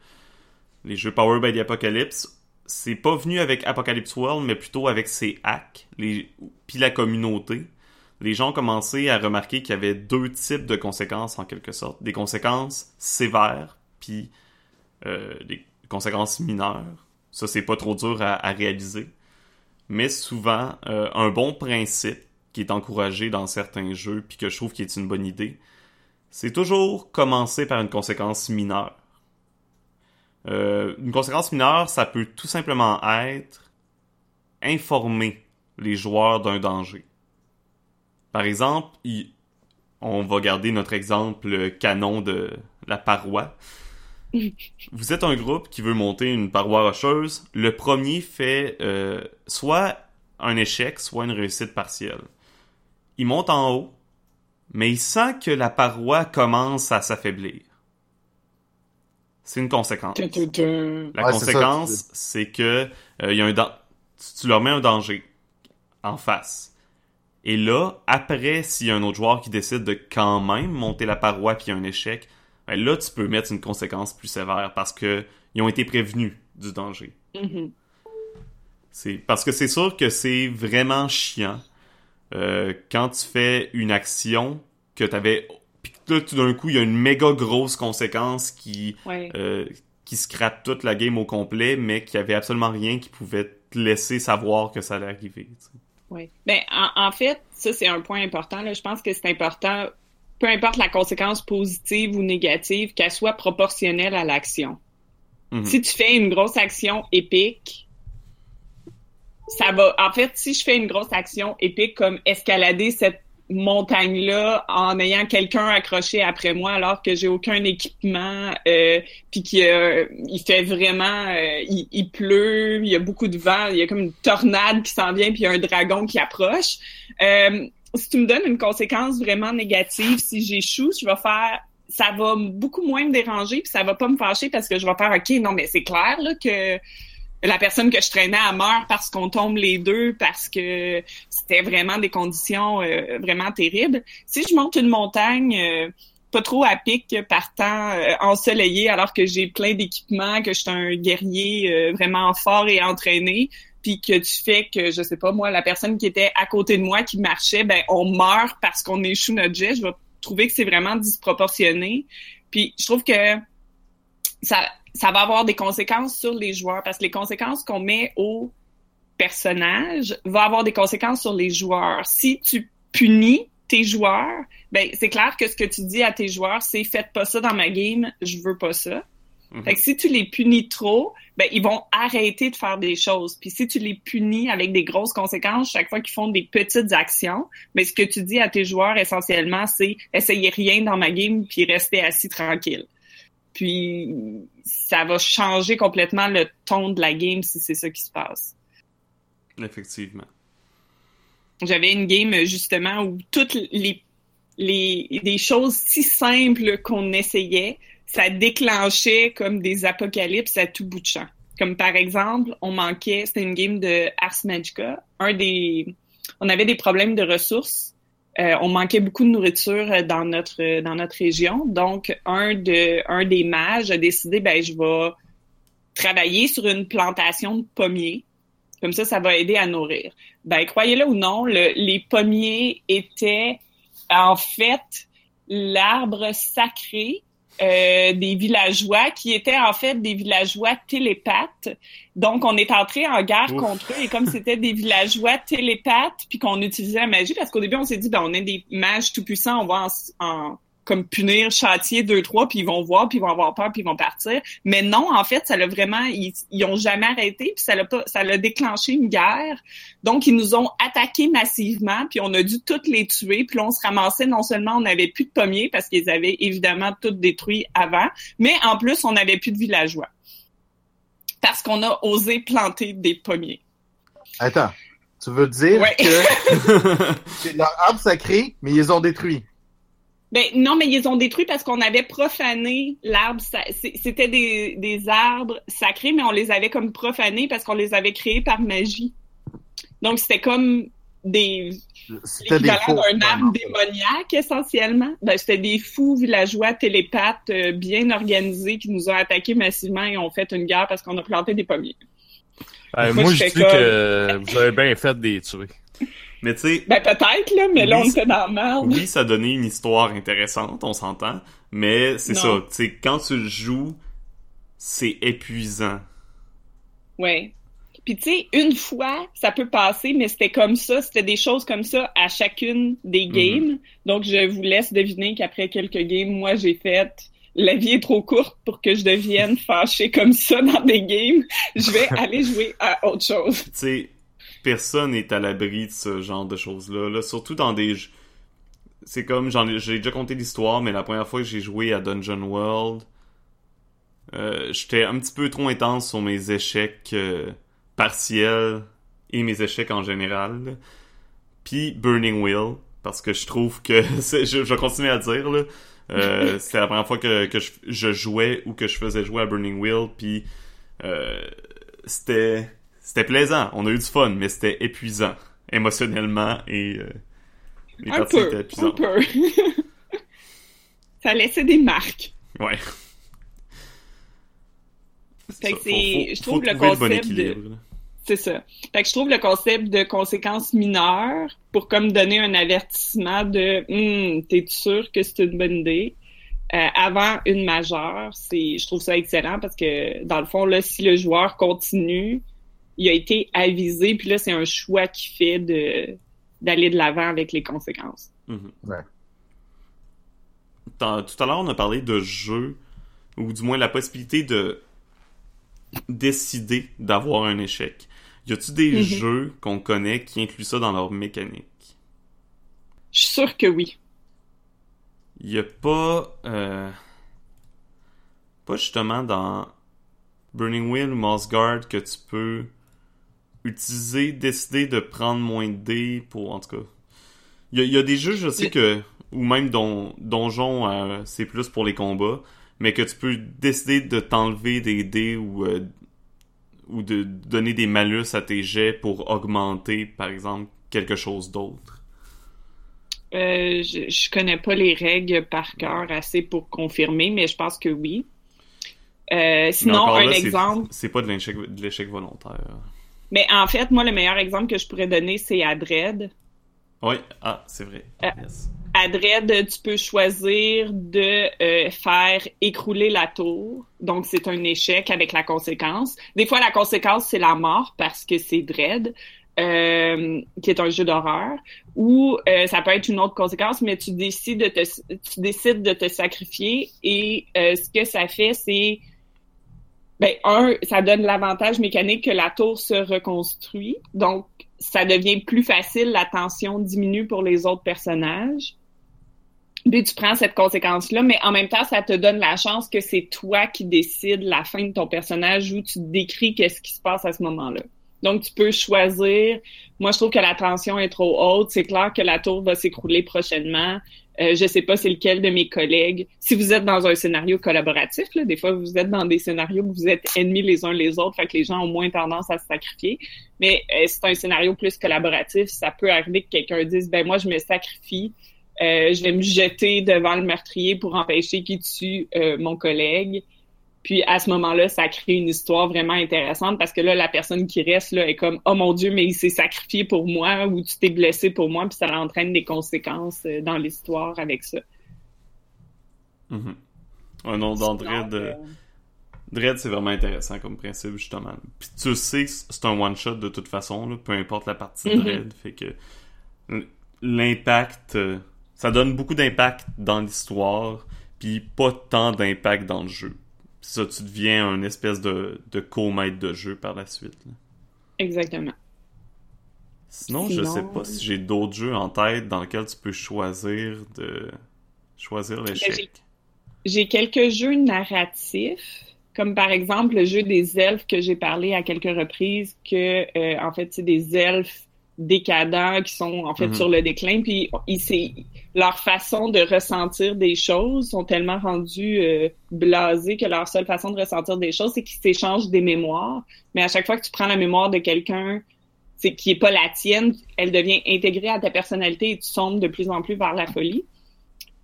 Speaker 3: les jeux Power by the Apocalypse. C'est pas venu avec Apocalypse World, mais plutôt avec ses hacks, les... puis la communauté les gens ont commencé à remarquer qu'il y avait deux types de conséquences en quelque sorte. Des conséquences sévères, puis euh, des conséquences mineures. Ça, c'est pas trop dur à, réaliser. Mais souvent, un bon principe qui est encouragé dans certains jeux, puis que je trouve qui est une bonne idée, c'est toujours commencer par une conséquence mineure. Euh, une conséquence mineure, ça peut tout simplement être informer les joueurs d'un danger. Par exemple, il- on va garder notre exemple canon de la paroi. Vous êtes un groupe qui veut monter une paroi rocheuse. Le premier fait euh, soit un échec, soit une réussite partielle. Il monte en haut, mais il sent que la paroi commence à s'affaiblir. C'est une conséquence. La
Speaker 2: Ouais,
Speaker 3: conséquence, c'est que euh, il y a un dan- tu, leur mets un danger en face. Et là, après, s'il y a un autre joueur qui décide de quand même monter la paroi puis il y a un échec, ben là, tu peux mettre une conséquence plus sévère parce que ils ont été prévenus du danger.
Speaker 1: Mhm.
Speaker 3: C'est parce que c'est sûr que c'est vraiment chiant euh, quand tu fais une action que t'avais puis que là tout d'un coup il y a une méga grosse conséquence qui
Speaker 1: Ouais.
Speaker 3: euh, qui scrape toute la game au complet, mais qui avait absolument rien qui pouvait te laisser savoir que ça allait arriver.
Speaker 1: Oui. Ben, en, en fait, ça, c'est un point important. Là. Je pense que c'est important, peu importe la conséquence positive ou négative, qu'elle soit proportionnelle à l'action.
Speaker 3: Mhm.
Speaker 1: Si tu fais une grosse action épique, ça va. En fait, si je fais une grosse action épique comme escalader cette montagne-là en ayant quelqu'un accroché après moi alors que j'ai aucun équipement euh, puis qu'il il fait vraiment euh, il, il pleut il y a beaucoup de vent il y a comme une tornade qui s'en vient puis il y a un dragon qui approche euh, si tu me donnes une conséquence vraiment négative si j'échoue je vais faire ça va beaucoup moins me déranger puis ça va pas me fâcher parce que je vais faire ok non mais c'est clair là que la personne que je traînais à meurt parce qu'on tombe les deux parce que c'était vraiment des conditions euh, vraiment terribles. Si je monte une montagne euh, pas trop à pic partant euh, ensoleillé alors que j'ai plein d'équipements, que je suis un guerrier euh, vraiment fort et entraîné, puis que tu fais que je sais pas moi la personne qui était à côté de moi qui marchait, ben on meurt parce qu'on échoue notre jet, je vais trouver que c'est vraiment disproportionné. Puis je trouve que ça ça va avoir des conséquences sur les joueurs parce que les conséquences qu'on met au personnage va avoir des conséquences sur les joueurs. Si tu punis tes joueurs, ben c'est clair que ce que tu dis à tes joueurs, c'est faites pas ça dans ma game, je veux pas ça. Fait que si tu les punis trop, ben ils vont arrêter de faire des choses. Puis si tu les punis avec des grosses conséquences chaque fois qu'ils font des petites actions, ben ce que tu dis à tes joueurs essentiellement, c'est essayez rien dans ma game puis restez assis tranquille. Puis ça va changer complètement le ton de la game si c'est ça qui se passe.
Speaker 3: Effectivement.
Speaker 1: J'avais une game justement où toutes les les des choses si simples qu'on essayait, ça déclenchait comme des apocalypses à tout bout de champ. Comme par exemple, on manquait, c'était une game de Ars Magica, un des on avait des problèmes de ressources. Euh, on manquait beaucoup de nourriture dans notre dans notre région, donc un de un des mages a décidé ben je vais travailler sur une plantation de pommiers. Comme ça, ça va aider à nourrir. Ben, croyez-le ou non, le- les pommiers étaient en fait l'arbre sacré euh, des villageois qui étaient en fait des villageois télépathes. Donc, on est entré en guerre
Speaker 3: Ouf.
Speaker 1: contre eux et comme c'était des villageois télépathes puis qu'on utilisait la magie, parce qu'au début, on s'est dit, ben, on est des mages tout-puissants, on va en, en- comme punir, châtier deux, trois, puis ils vont voir, puis ils vont avoir peur, puis ils vont partir. Mais non, en fait, ça l'a vraiment, ils, ils ont jamais arrêté, puis ça l'a pas, ça l'a déclenché une guerre. Donc, ils nous ont attaqués massivement, puis on a dû toutes les tuer. Puis là, on se ramassait, non seulement on n'avait plus de pommiers, parce qu'ils avaient évidemment tout détruit avant, mais en plus, on n'avait plus de villageois. Parce qu'on a osé planter des pommiers.
Speaker 2: Attends, tu veux dire
Speaker 1: Ouais.
Speaker 2: que c'est leur arbre sacré, mais ils les ont détruits?
Speaker 1: Ben non, mais ils ont détruit parce qu'on avait profané l'arbre. C'était des, des arbres sacrés, mais on les avait comme profanés parce qu'on les avait créés par magie. Donc c'était comme des
Speaker 2: C'était des
Speaker 1: l'équivalent d'un arbre démoniaque essentiellement. Ben, c'était des fous villageois télépathes euh, bien organisés qui nous ont attaqués massivement et ont fait une guerre parce qu'on a planté des pommiers.
Speaker 4: Euh,
Speaker 1: Moi,
Speaker 4: moi,
Speaker 1: je
Speaker 4: je dis
Speaker 1: comme-
Speaker 4: que vous avez bien fait de les tuer.
Speaker 3: Mais tu sais,
Speaker 1: Ben peut-être là, mais là
Speaker 3: Oui,
Speaker 1: on était dans la merde.
Speaker 3: oui, ça donnait une histoire intéressante, on s'entend. Mais c'est ça, tu sais, quand tu le joues, c'est épuisant.
Speaker 1: Ouais. Puis tu sais, une fois, ça peut passer, mais c'était comme ça, c'était des choses comme ça à chacune des games. Donc je vous laisse deviner qu'après quelques games, moi j'ai fait la vie est trop courte pour que je devienne fâché comme ça dans des games. Je vais aller jouer à autre chose.
Speaker 3: Tu sais, personne n'est à l'abri de ce genre de choses-là. Là, surtout dans des. C'est comme, j'ai déjà conté l'histoire, mais la première fois que j'ai joué à Dungeon World, euh, j'étais un petit peu trop intense sur mes échecs euh, partiels et mes échecs en général. Puis Burning Wheel, parce que je trouve que, je, je vais continuer à dire, là, euh, c'était la première fois que, que je, je, jouais ou que je faisais jouer à Burning Wheel, puis c'était c'était plaisant. On a eu du fun, mais c'était épuisant émotionnellement et euh,
Speaker 1: les un parties peu, étaient épuisantes. Un peu. Ça laissait des marques.
Speaker 3: Ouais.
Speaker 1: Fait que c'est, je trouve le concept de c'est ça. Fait que je trouve le concept de conséquences mineures pour comme donner un avertissement de hum, t'es sûr que c'est une bonne idée? Euh, avant une majeure, c'est je trouve ça excellent parce que dans le fond là si le joueur continue, il a été avisé puis là c'est un choix qu'il fait de d'aller de l'avant avec les conséquences.
Speaker 3: Mm-hmm. ouais. Tout à l'heure on a parlé de jeu ou du moins la possibilité de décider d'avoir un échec. Y a-tu des mhm. jeux qu'on connaît qui incluent ça dans leur mécanique?
Speaker 1: Je suis sûr que oui.
Speaker 3: Y a pas. Euh, pas justement dans Burning Wheel ou Mossguard que tu peux utiliser, décider de prendre moins de dés pour. En tout cas. Il y, a des jeux, je sais que. Ou même don, Donjon, euh, c'est plus pour les combats. Mais que tu peux décider de t'enlever des dés ou euh, ou de donner des malus à tes jets pour augmenter, par exemple, quelque chose d'autre?
Speaker 1: Euh, je, je connais pas les règles par cœur assez pour confirmer, mais je pense que oui. Euh, sinon, un exemple.
Speaker 3: C'est pas de l'échec volontaire.
Speaker 1: Mais en fait, moi, le meilleur exemple que je pourrais donner, c'est Adred.
Speaker 3: Oui, ah, c'est vrai.
Speaker 1: Euh, à Dread, tu peux choisir de euh, faire écrouler la tour. Donc, c'est un échec avec la conséquence. Des fois, la conséquence, c'est la mort parce que c'est Dread, euh, qui est un jeu d'horreur. Ou euh, ça peut être une autre conséquence, mais tu décides de te, tu décides de te sacrifier et ce que ça fait, c'est ben un, ça donne l'avantage mécanique que la tour se reconstruit. Donc, ça devient plus facile, la tension diminue pour les autres personnages. Puis tu prends cette conséquence-là, mais en même temps, ça te donne la chance que c'est toi qui décides la fin de ton personnage où tu décris qu'est-ce qui se passe à ce moment-là. Donc, tu peux choisir. Moi, je trouve que la tension est trop haute. C'est clair que la tour va s'écrouler prochainement. Euh, je sais pas c'est lequel de mes collègues. Si vous êtes dans un scénario collaboratif, là, des fois vous êtes dans des scénarios où vous êtes ennemis les uns les autres, fait que les gens ont moins tendance à se sacrifier. Mais euh, c'est un scénario plus collaboratif, ça peut arriver que quelqu'un dise ben moi je me sacrifie, euh, je vais me jeter devant le meurtrier pour empêcher qu'il tue euh, mon collègue. Puis à ce moment-là, ça crée une histoire vraiment intéressante parce que là, la personne qui reste là est comme oh mon Dieu, mais il s'est sacrifié pour moi ou tu t'es blessé pour moi, puis ça entraîne des conséquences euh, dans l'histoire avec ça.
Speaker 3: Mm Un nom Dread, Dread, c'est vraiment intéressant comme principe justement. Puis tu sais que c'est un one shot de toute façon, là, peu importe la partie de mm-hmm. Dread, fait que l'impact ça donne beaucoup d'impact dans l'histoire, puis pas tant d'impact dans le jeu. Ça, tu deviens un espèce de, de co-maître de jeu par la suite.
Speaker 1: Exactement.
Speaker 3: Sinon, je sais pas si j'ai d'autres jeux en tête dans lesquels tu peux choisir de choisir ben, l'échec.
Speaker 1: J'ai quelques jeux narratifs, comme par exemple le jeu des elfes que j'ai parlé à quelques reprises, que euh, en fait c'est des elfes décadents qui sont en fait mhm. sur le déclin puis ils, leur façon de ressentir des choses sont tellement rendus euh, blasés que leur seule façon de ressentir des choses c'est qu'ils s'échangent des mémoires. Mais à chaque fois que tu prends la mémoire de quelqu'un c'est qui est pas la tienne elle devient intégrée à ta personnalité et tu sombres de plus en plus vers la folie.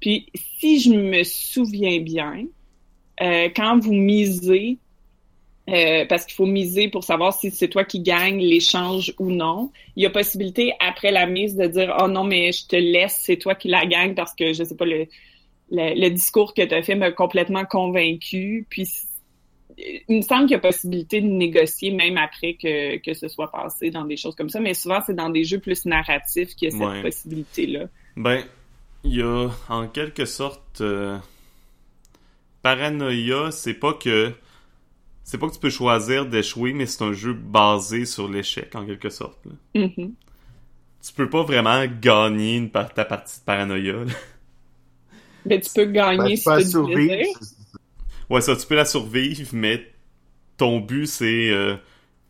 Speaker 1: Puis si je me souviens bien euh, quand vous misez euh, parce qu'il faut miser pour savoir si c'est toi qui gagne l'échange ou non. Il y a possibilité après la mise de dire oh non mais je te laisse, c'est toi qui la gagne parce que je sais pas le le, discours que tu as fait m'a complètement convaincu. Puis il me semble qu'il y a possibilité de négocier même après que, que ce soit passé dans des choses comme ça, mais souvent c'est dans des jeux plus narratifs qu'il y a cette
Speaker 3: Ouais.
Speaker 1: possibilité-là.
Speaker 3: Ben, il y a en quelque sorte euh, paranoïa, c'est pas que c'est pas que tu peux choisir d'échouer, mais c'est un jeu basé sur l'échec en quelque sorte. là.
Speaker 1: Mhm.
Speaker 3: Tu peux pas vraiment gagner une par- ta partie de paranoïa. là.
Speaker 1: Mais tu peux gagner
Speaker 2: Ben, tu
Speaker 1: si
Speaker 2: peux
Speaker 1: tu
Speaker 2: survivre.
Speaker 3: Ouais, ça, tu peux la survivre, mais ton but, c'est... Euh,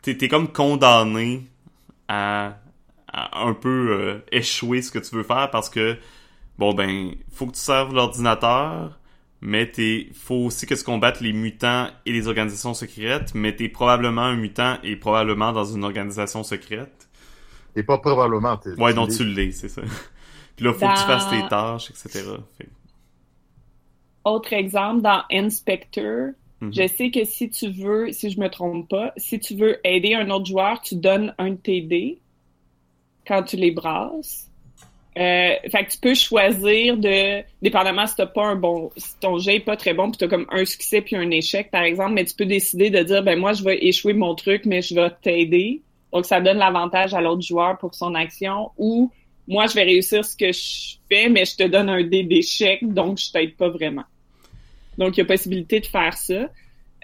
Speaker 3: t'es, t'es comme condamné à, à un peu euh, échouer ce que tu veux faire parce que, bon, ben, faut que tu serves l'ordinateur, mais t'es... faut aussi que tu combattes les mutants et les organisations secrètes, mais t'es probablement un mutant et probablement dans une organisation secrète.
Speaker 2: Et pas probablement. t'es-
Speaker 3: Ouais,
Speaker 2: l'es.
Speaker 3: tu l'es, c'est ça. Puis là, faut que tu fasses tes tâches, etc. Fait-
Speaker 1: Autre exemple, dans Inspector,
Speaker 3: Mhm.
Speaker 1: je sais que si tu veux, si je me trompe pas, si tu veux aider un autre joueur, tu donnes un de tes dés quand tu les brasses. Euh, fait que tu peux choisir de, dépendamment si t'as pas un bon, si ton jet est pas très bon, puis t'as comme un succès puis un échec, par exemple, mais tu peux décider de dire, ben moi, je vais échouer mon truc, mais je vais t'aider. Donc, ça donne l'avantage à l'autre joueur pour son action, ou moi, je vais réussir ce que je fais, mais je te donne un dé d'échec, donc je t'aide pas vraiment. Donc, il y a possibilité de faire ça.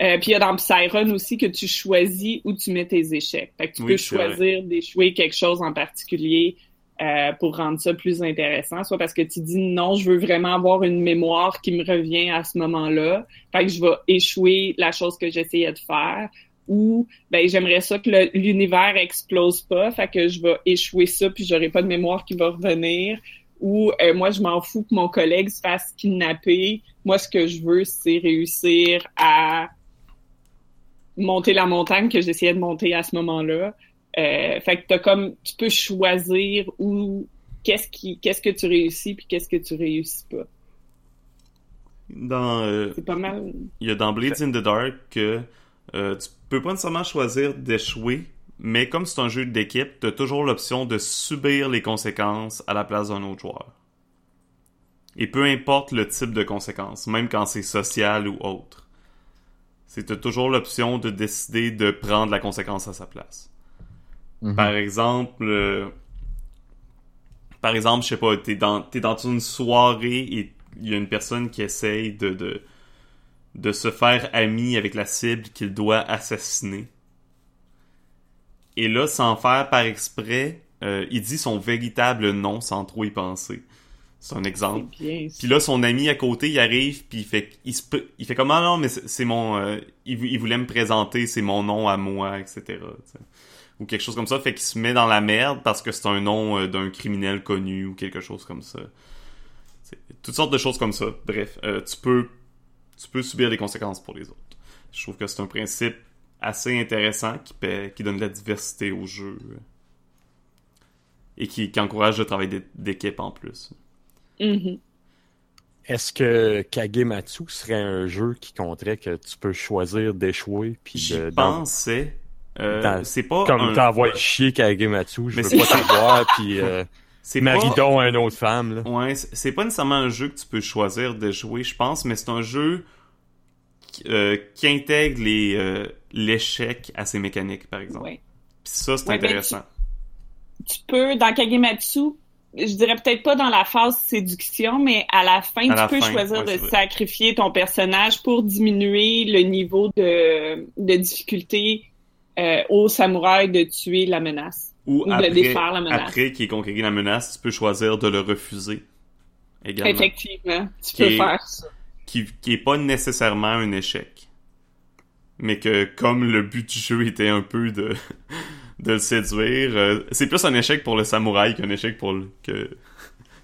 Speaker 1: Euh, puis il y a dans Psyron aussi que tu choisis où tu mets tes échecs. Fait que tu
Speaker 3: Oui,
Speaker 1: peux choisir d'échouer quelque chose en particulier euh, pour rendre ça plus intéressant, soit parce que tu dis non, je veux vraiment avoir une mémoire qui me revient à ce moment-là, fait que je vais échouer la chose que j'essayais de faire, ou ben j'aimerais ça que l'univers explose pas, fait que je vais échouer ça puis j'aurai pas de mémoire qui va revenir, ou euh, moi je m'en fous que mon collègue se fasse kidnapper, moi ce que je veux c'est réussir à monter la montagne que j'essayais de monter à ce moment-là. Euh, fait que t'as comme tu peux choisir où qu'est-ce qui qu'est-ce que tu réussis puis qu'est-ce que tu réussis pas.
Speaker 3: Dans... euh,
Speaker 1: C'est pas mal.
Speaker 3: Il y a dans Blades in the Dark que euh, tu peux pas nécessairement choisir d'échouer, mais comme c'est un jeu d'équipe, tu as toujours l'option de subir les conséquences à la place d'un autre joueur. Et peu importe le type de conséquences, même quand c'est social ou autre. C'est t'as toujours l'option de décider de prendre la conséquence à sa place.
Speaker 2: Mhm.
Speaker 3: Par exemple, euh, par exemple, je sais pas, t'es dans, t'es dans une soirée et il y a une personne qui essaye de, de, de se faire ami avec la cible qu'il doit assassiner. Et là, sans faire par exprès, euh, il dit son véritable nom sans trop y penser. C'est un exemple. Puis là, son ami à côté, il arrive, puis il fait, il, se il fait comme ah non, mais c'est mon, euh, il, il voulait me présenter, c'est mon nom à moi, etc. Ou quelque chose comme ça, fait qu'il se met dans la merde parce que c'est un nom euh, d'un criminel connu ou quelque chose comme ça. C'est toutes sortes de choses comme ça. Bref, euh, tu peux, tu peux subir des conséquences pour les autres. Je trouve que c'est un principe assez intéressant qui, paie- qui donne de la diversité au jeu euh, et qui, qui encourage le travail d'é- d'équipe en plus.
Speaker 1: Mhm.
Speaker 4: Est-ce que Kagematsu serait un jeu qui compterait que tu peux choisir d'échouer puis
Speaker 3: J'y pensais. Euh, c'est pas
Speaker 4: comme
Speaker 3: un-
Speaker 4: t'envoies chier Kagematsu, je
Speaker 3: Mais
Speaker 4: veux pas t'avoir puis euh,
Speaker 3: c'est pas
Speaker 4: à une autre femme là.
Speaker 3: ouais, c'est pas nécessairement un jeu que tu peux choisir de jouer, je pense, mais c'est un jeu qui, euh, qui intègre les euh, l'échec à ses mécaniques par exemple.
Speaker 1: Ouais.
Speaker 3: Puis ça c'est
Speaker 1: Ouais, ben,
Speaker 3: intéressant.
Speaker 1: Tu peux dans Kagematsu, je dirais peut-être pas dans la phase séduction, mais à la fin
Speaker 3: À la
Speaker 1: tu peux
Speaker 3: fin,
Speaker 1: choisir
Speaker 3: ouais,
Speaker 1: de sacrifier ton personnage pour diminuer le niveau de, de difficulté euh, au samouraï de tuer la menace.
Speaker 3: Ou,
Speaker 1: ou de défaire la menace.
Speaker 3: après qu'il ait conquéri la menace, tu peux choisir de le refuser également.
Speaker 1: Effectivement, tu
Speaker 3: Qui
Speaker 1: peux
Speaker 3: est-
Speaker 1: faire ça.
Speaker 3: qui, qui est pas nécessairement un échec. Mais que comme le but du jeu était un peu de, de le séduire, euh, c'est plus un échec pour le samouraï qu'un échec pour le, que,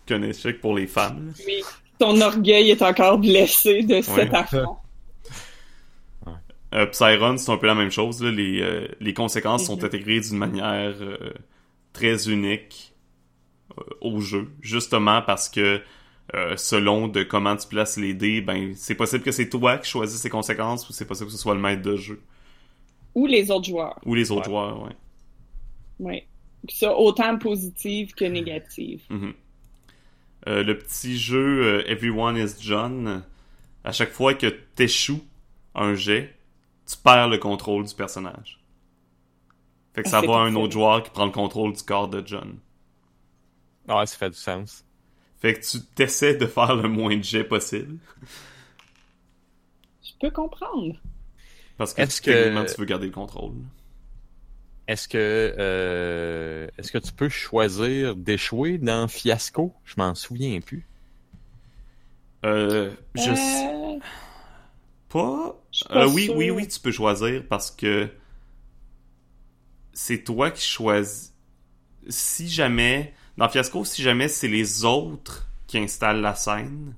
Speaker 3: qu'un échec pour les femmes.
Speaker 1: Oui, ton orgueil est encore blessé de cet affront.
Speaker 3: Euh, Psyron, c'est un peu la même chose. là. Les, euh, les conséquences sont intégrées d'une manière euh, très unique euh, au jeu, justement parce que selon de comment tu places les dés, ben c'est possible que c'est toi qui choisis ces conséquences ou c'est possible que ce soit le maître de jeu
Speaker 1: Ou les autres joueurs.
Speaker 3: ou les autres
Speaker 4: Ouais.
Speaker 3: joueurs.
Speaker 1: Oui. Puis ça, autant positive que négative.
Speaker 3: Mhm. Le petit jeu Everyone is John, à chaque fois que t'échoues un jet, tu perds le contrôle du personnage. Fait que ça va à un autre joueur qui prend le contrôle du corps de John.
Speaker 4: Ouais, ça fait du sens.
Speaker 3: Fait que tu t'essaies de faire le moins de jets possible.
Speaker 1: Je peux comprendre.
Speaker 3: Parce que,
Speaker 4: Est-ce que-
Speaker 3: tu veux garder le contrôle.
Speaker 4: Est-ce que euh, est-ce que tu peux choisir d'échouer dans Fiasco? Je m'en souviens plus.
Speaker 3: Euh, je sais
Speaker 1: Euh,
Speaker 3: pas.
Speaker 1: pas
Speaker 3: Euh, oui, oui, oui, tu peux choisir parce que c'est toi qui choisis. Si jamais, dans Fiasco, si jamais c'est les autres qui installent la scène,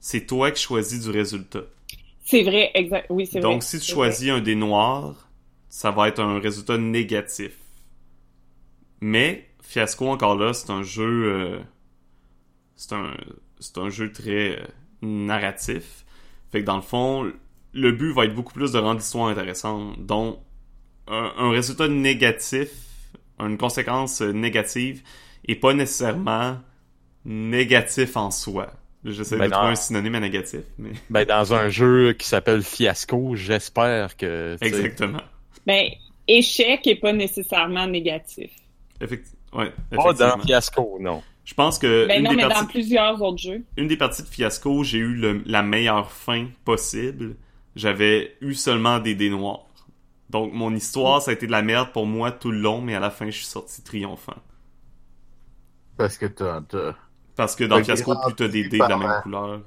Speaker 3: c'est toi qui choisis du résultat.
Speaker 1: C'est vrai, exact. Oui, c'est vrai.
Speaker 3: Donc, si tu choisis un des noirs, ça va être un résultat négatif. Mais Fiasco, encore là, c'est un jeu. euh, c'est un, c'est un jeu très euh, narratif. Fait que dans le fond, le but va être beaucoup plus de rendre l'histoire intéressante. Donc, un, un résultat négatif, une conséquence négative, est pas nécessairement négatif en soi. J'essaie
Speaker 4: Ben
Speaker 3: de trouver un synonyme à négatif, mais.
Speaker 4: Ben dans un jeu qui s'appelle Fiasco, j'espère que
Speaker 3: Exactement.
Speaker 1: Ben, échec est pas nécessairement négatif.
Speaker 3: Effecti- ouais,
Speaker 4: Pas dans
Speaker 3: effectivement.
Speaker 4: Fiasco, non.
Speaker 3: Je pense que
Speaker 1: Ben
Speaker 3: une,
Speaker 1: non,
Speaker 3: des
Speaker 1: mais
Speaker 3: parties,
Speaker 1: dans plusieurs autres jeux.
Speaker 3: une des parties de Fiasco, j'ai eu le- la meilleure fin possible. J'avais eu seulement des dés noirs. Donc mon histoire, ça a été de la merde pour moi tout le long, mais à la fin, je suis sorti triomphant.
Speaker 2: Parce que t'as, t'as-
Speaker 3: Parce que dans
Speaker 2: T'as
Speaker 3: Fiasco, plus t'as des dés de la même couleur. euh,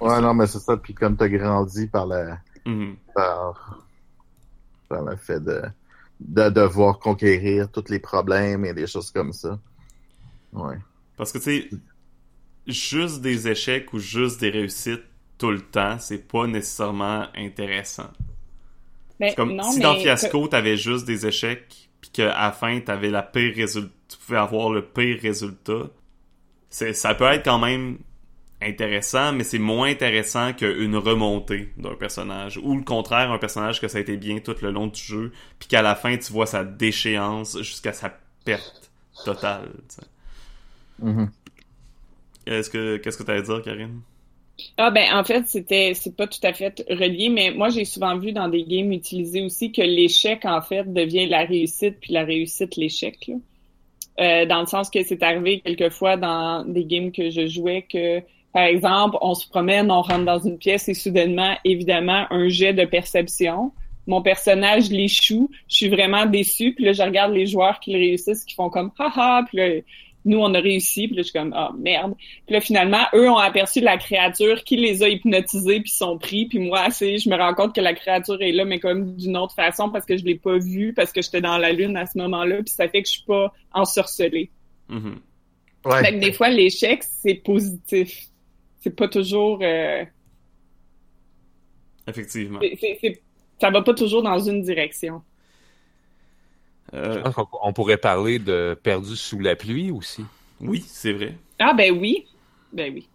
Speaker 2: Ouais, non, mais c'est ça. Puis comme t'as grandi par la,
Speaker 3: mhm.
Speaker 2: par, par le fait de, de devoir conquérir tous les problèmes et des choses comme ça. Ouais.
Speaker 3: Parce que tu sais, juste des échecs ou juste des réussites tout le temps, c'est pas nécessairement intéressant.
Speaker 1: Ben,
Speaker 3: C'est comme
Speaker 1: non,
Speaker 3: si
Speaker 1: mais
Speaker 3: dans Fiasco, t'avais juste des échecs, puis qu'à la fin, t'avais la pire résultat, tu pouvais avoir le pire résultat. Ça peut être quand même intéressant, mais c'est moins intéressant qu'une remontée d'un personnage. Ou le contraire, un personnage que ça a été bien tout le long du jeu, puis qu'à la fin, tu vois sa déchéance jusqu'à sa perte totale. tu
Speaker 2: Mhm.
Speaker 3: Est-ce que, qu'est-ce que t'allais dire, Karine?
Speaker 1: Ah ben en fait c'était c'est pas tout à fait relié mais moi j'ai souvent vu dans des games utilisés aussi que l'échec en fait devient la réussite puis la réussite l'échec là. Euh, dans le sens que c'est arrivé quelquefois dans des games que je jouais que par exemple on se promène on rentre dans une pièce et soudainement évidemment un jet de perception mon personnage l'échoue je suis vraiment déçue puis là je regarde les joueurs qui le réussissent qui font comme haha puis là nous on a réussi puis là je suis comme ah merde puis là, finalement, eux ont aperçu la créature qui les a hypnotisés puis sont pris. Puis moi, c'est, je me rends compte que la créature est là, mais comme d'une autre façon parce que je l'ai pas vue, parce que j'étais dans la lune à ce moment-là. Puis ça fait que je suis pas ensorcelée.
Speaker 2: Ouais.
Speaker 1: Fait que des fois, l'échec, c'est positif. C'est pas toujours... euh,
Speaker 3: Effectivement.
Speaker 1: c'est- c'est- ça va pas toujours dans une direction.
Speaker 3: Euh,
Speaker 4: Je pense qu'on on pourrait parler de perdu sous la pluie aussi.
Speaker 3: oui, c'est vrai.
Speaker 1: Ah ben oui. Ben oui.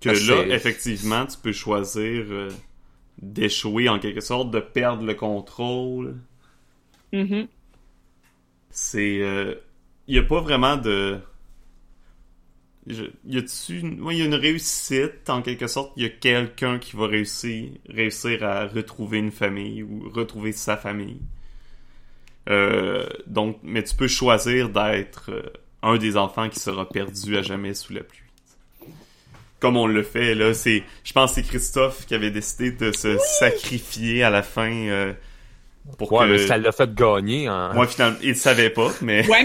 Speaker 3: que
Speaker 4: Ah,
Speaker 3: là, effectivement, tu peux choisir euh, d'échouer en quelque sorte, de perdre le contrôle.
Speaker 1: Mhm.
Speaker 3: C'est. Il n'y a pas vraiment de. Je- Y a-tu. une- ouais, y a une réussite, en quelque sorte. Il y a quelqu'un qui va réussir, réussir à retrouver une famille ou retrouver sa famille. Euh, donc, mais tu peux choisir d'être euh, un des enfants qui sera perdu à jamais sous la pluie. Comme on le fait, là, c'est. Je pense que c'est Christophe qui avait décidé de se sacrifier à la fin euh, pour
Speaker 4: Ouais,
Speaker 3: que.
Speaker 4: mais ça l'a fait gagner.
Speaker 3: Moi, finalement, il le savait pas, mais
Speaker 1: Ouais.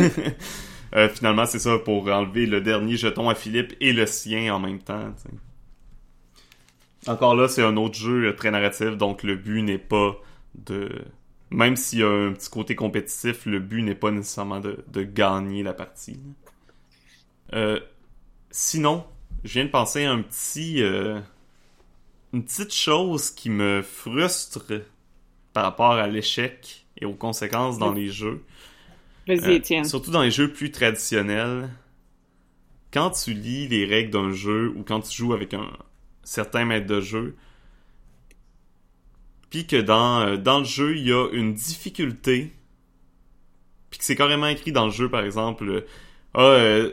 Speaker 3: euh, finalement, c'est ça pour enlever le dernier jeton à Philippe et le sien en même temps. tu sais. Encore là, c'est un autre jeu très narratif, donc le but n'est pas de. Même s'il y a un petit côté compétitif, le but n'est pas nécessairement de, de gagner la partie. Euh, sinon, je viens de penser à un petit. euh, une petite chose qui me frustre par rapport à l'échec et aux conséquences dans les jeux.
Speaker 1: Vas-y,
Speaker 3: Euh,
Speaker 1: Étienne.
Speaker 3: surtout dans les jeux plus traditionnels, quand tu lis les règles d'un jeu ou quand tu joues avec un certain maître de jeu, puis que dans, euh, dans le jeu, il y a une difficulté, puis que c'est carrément écrit dans le jeu, par exemple, ah, euh,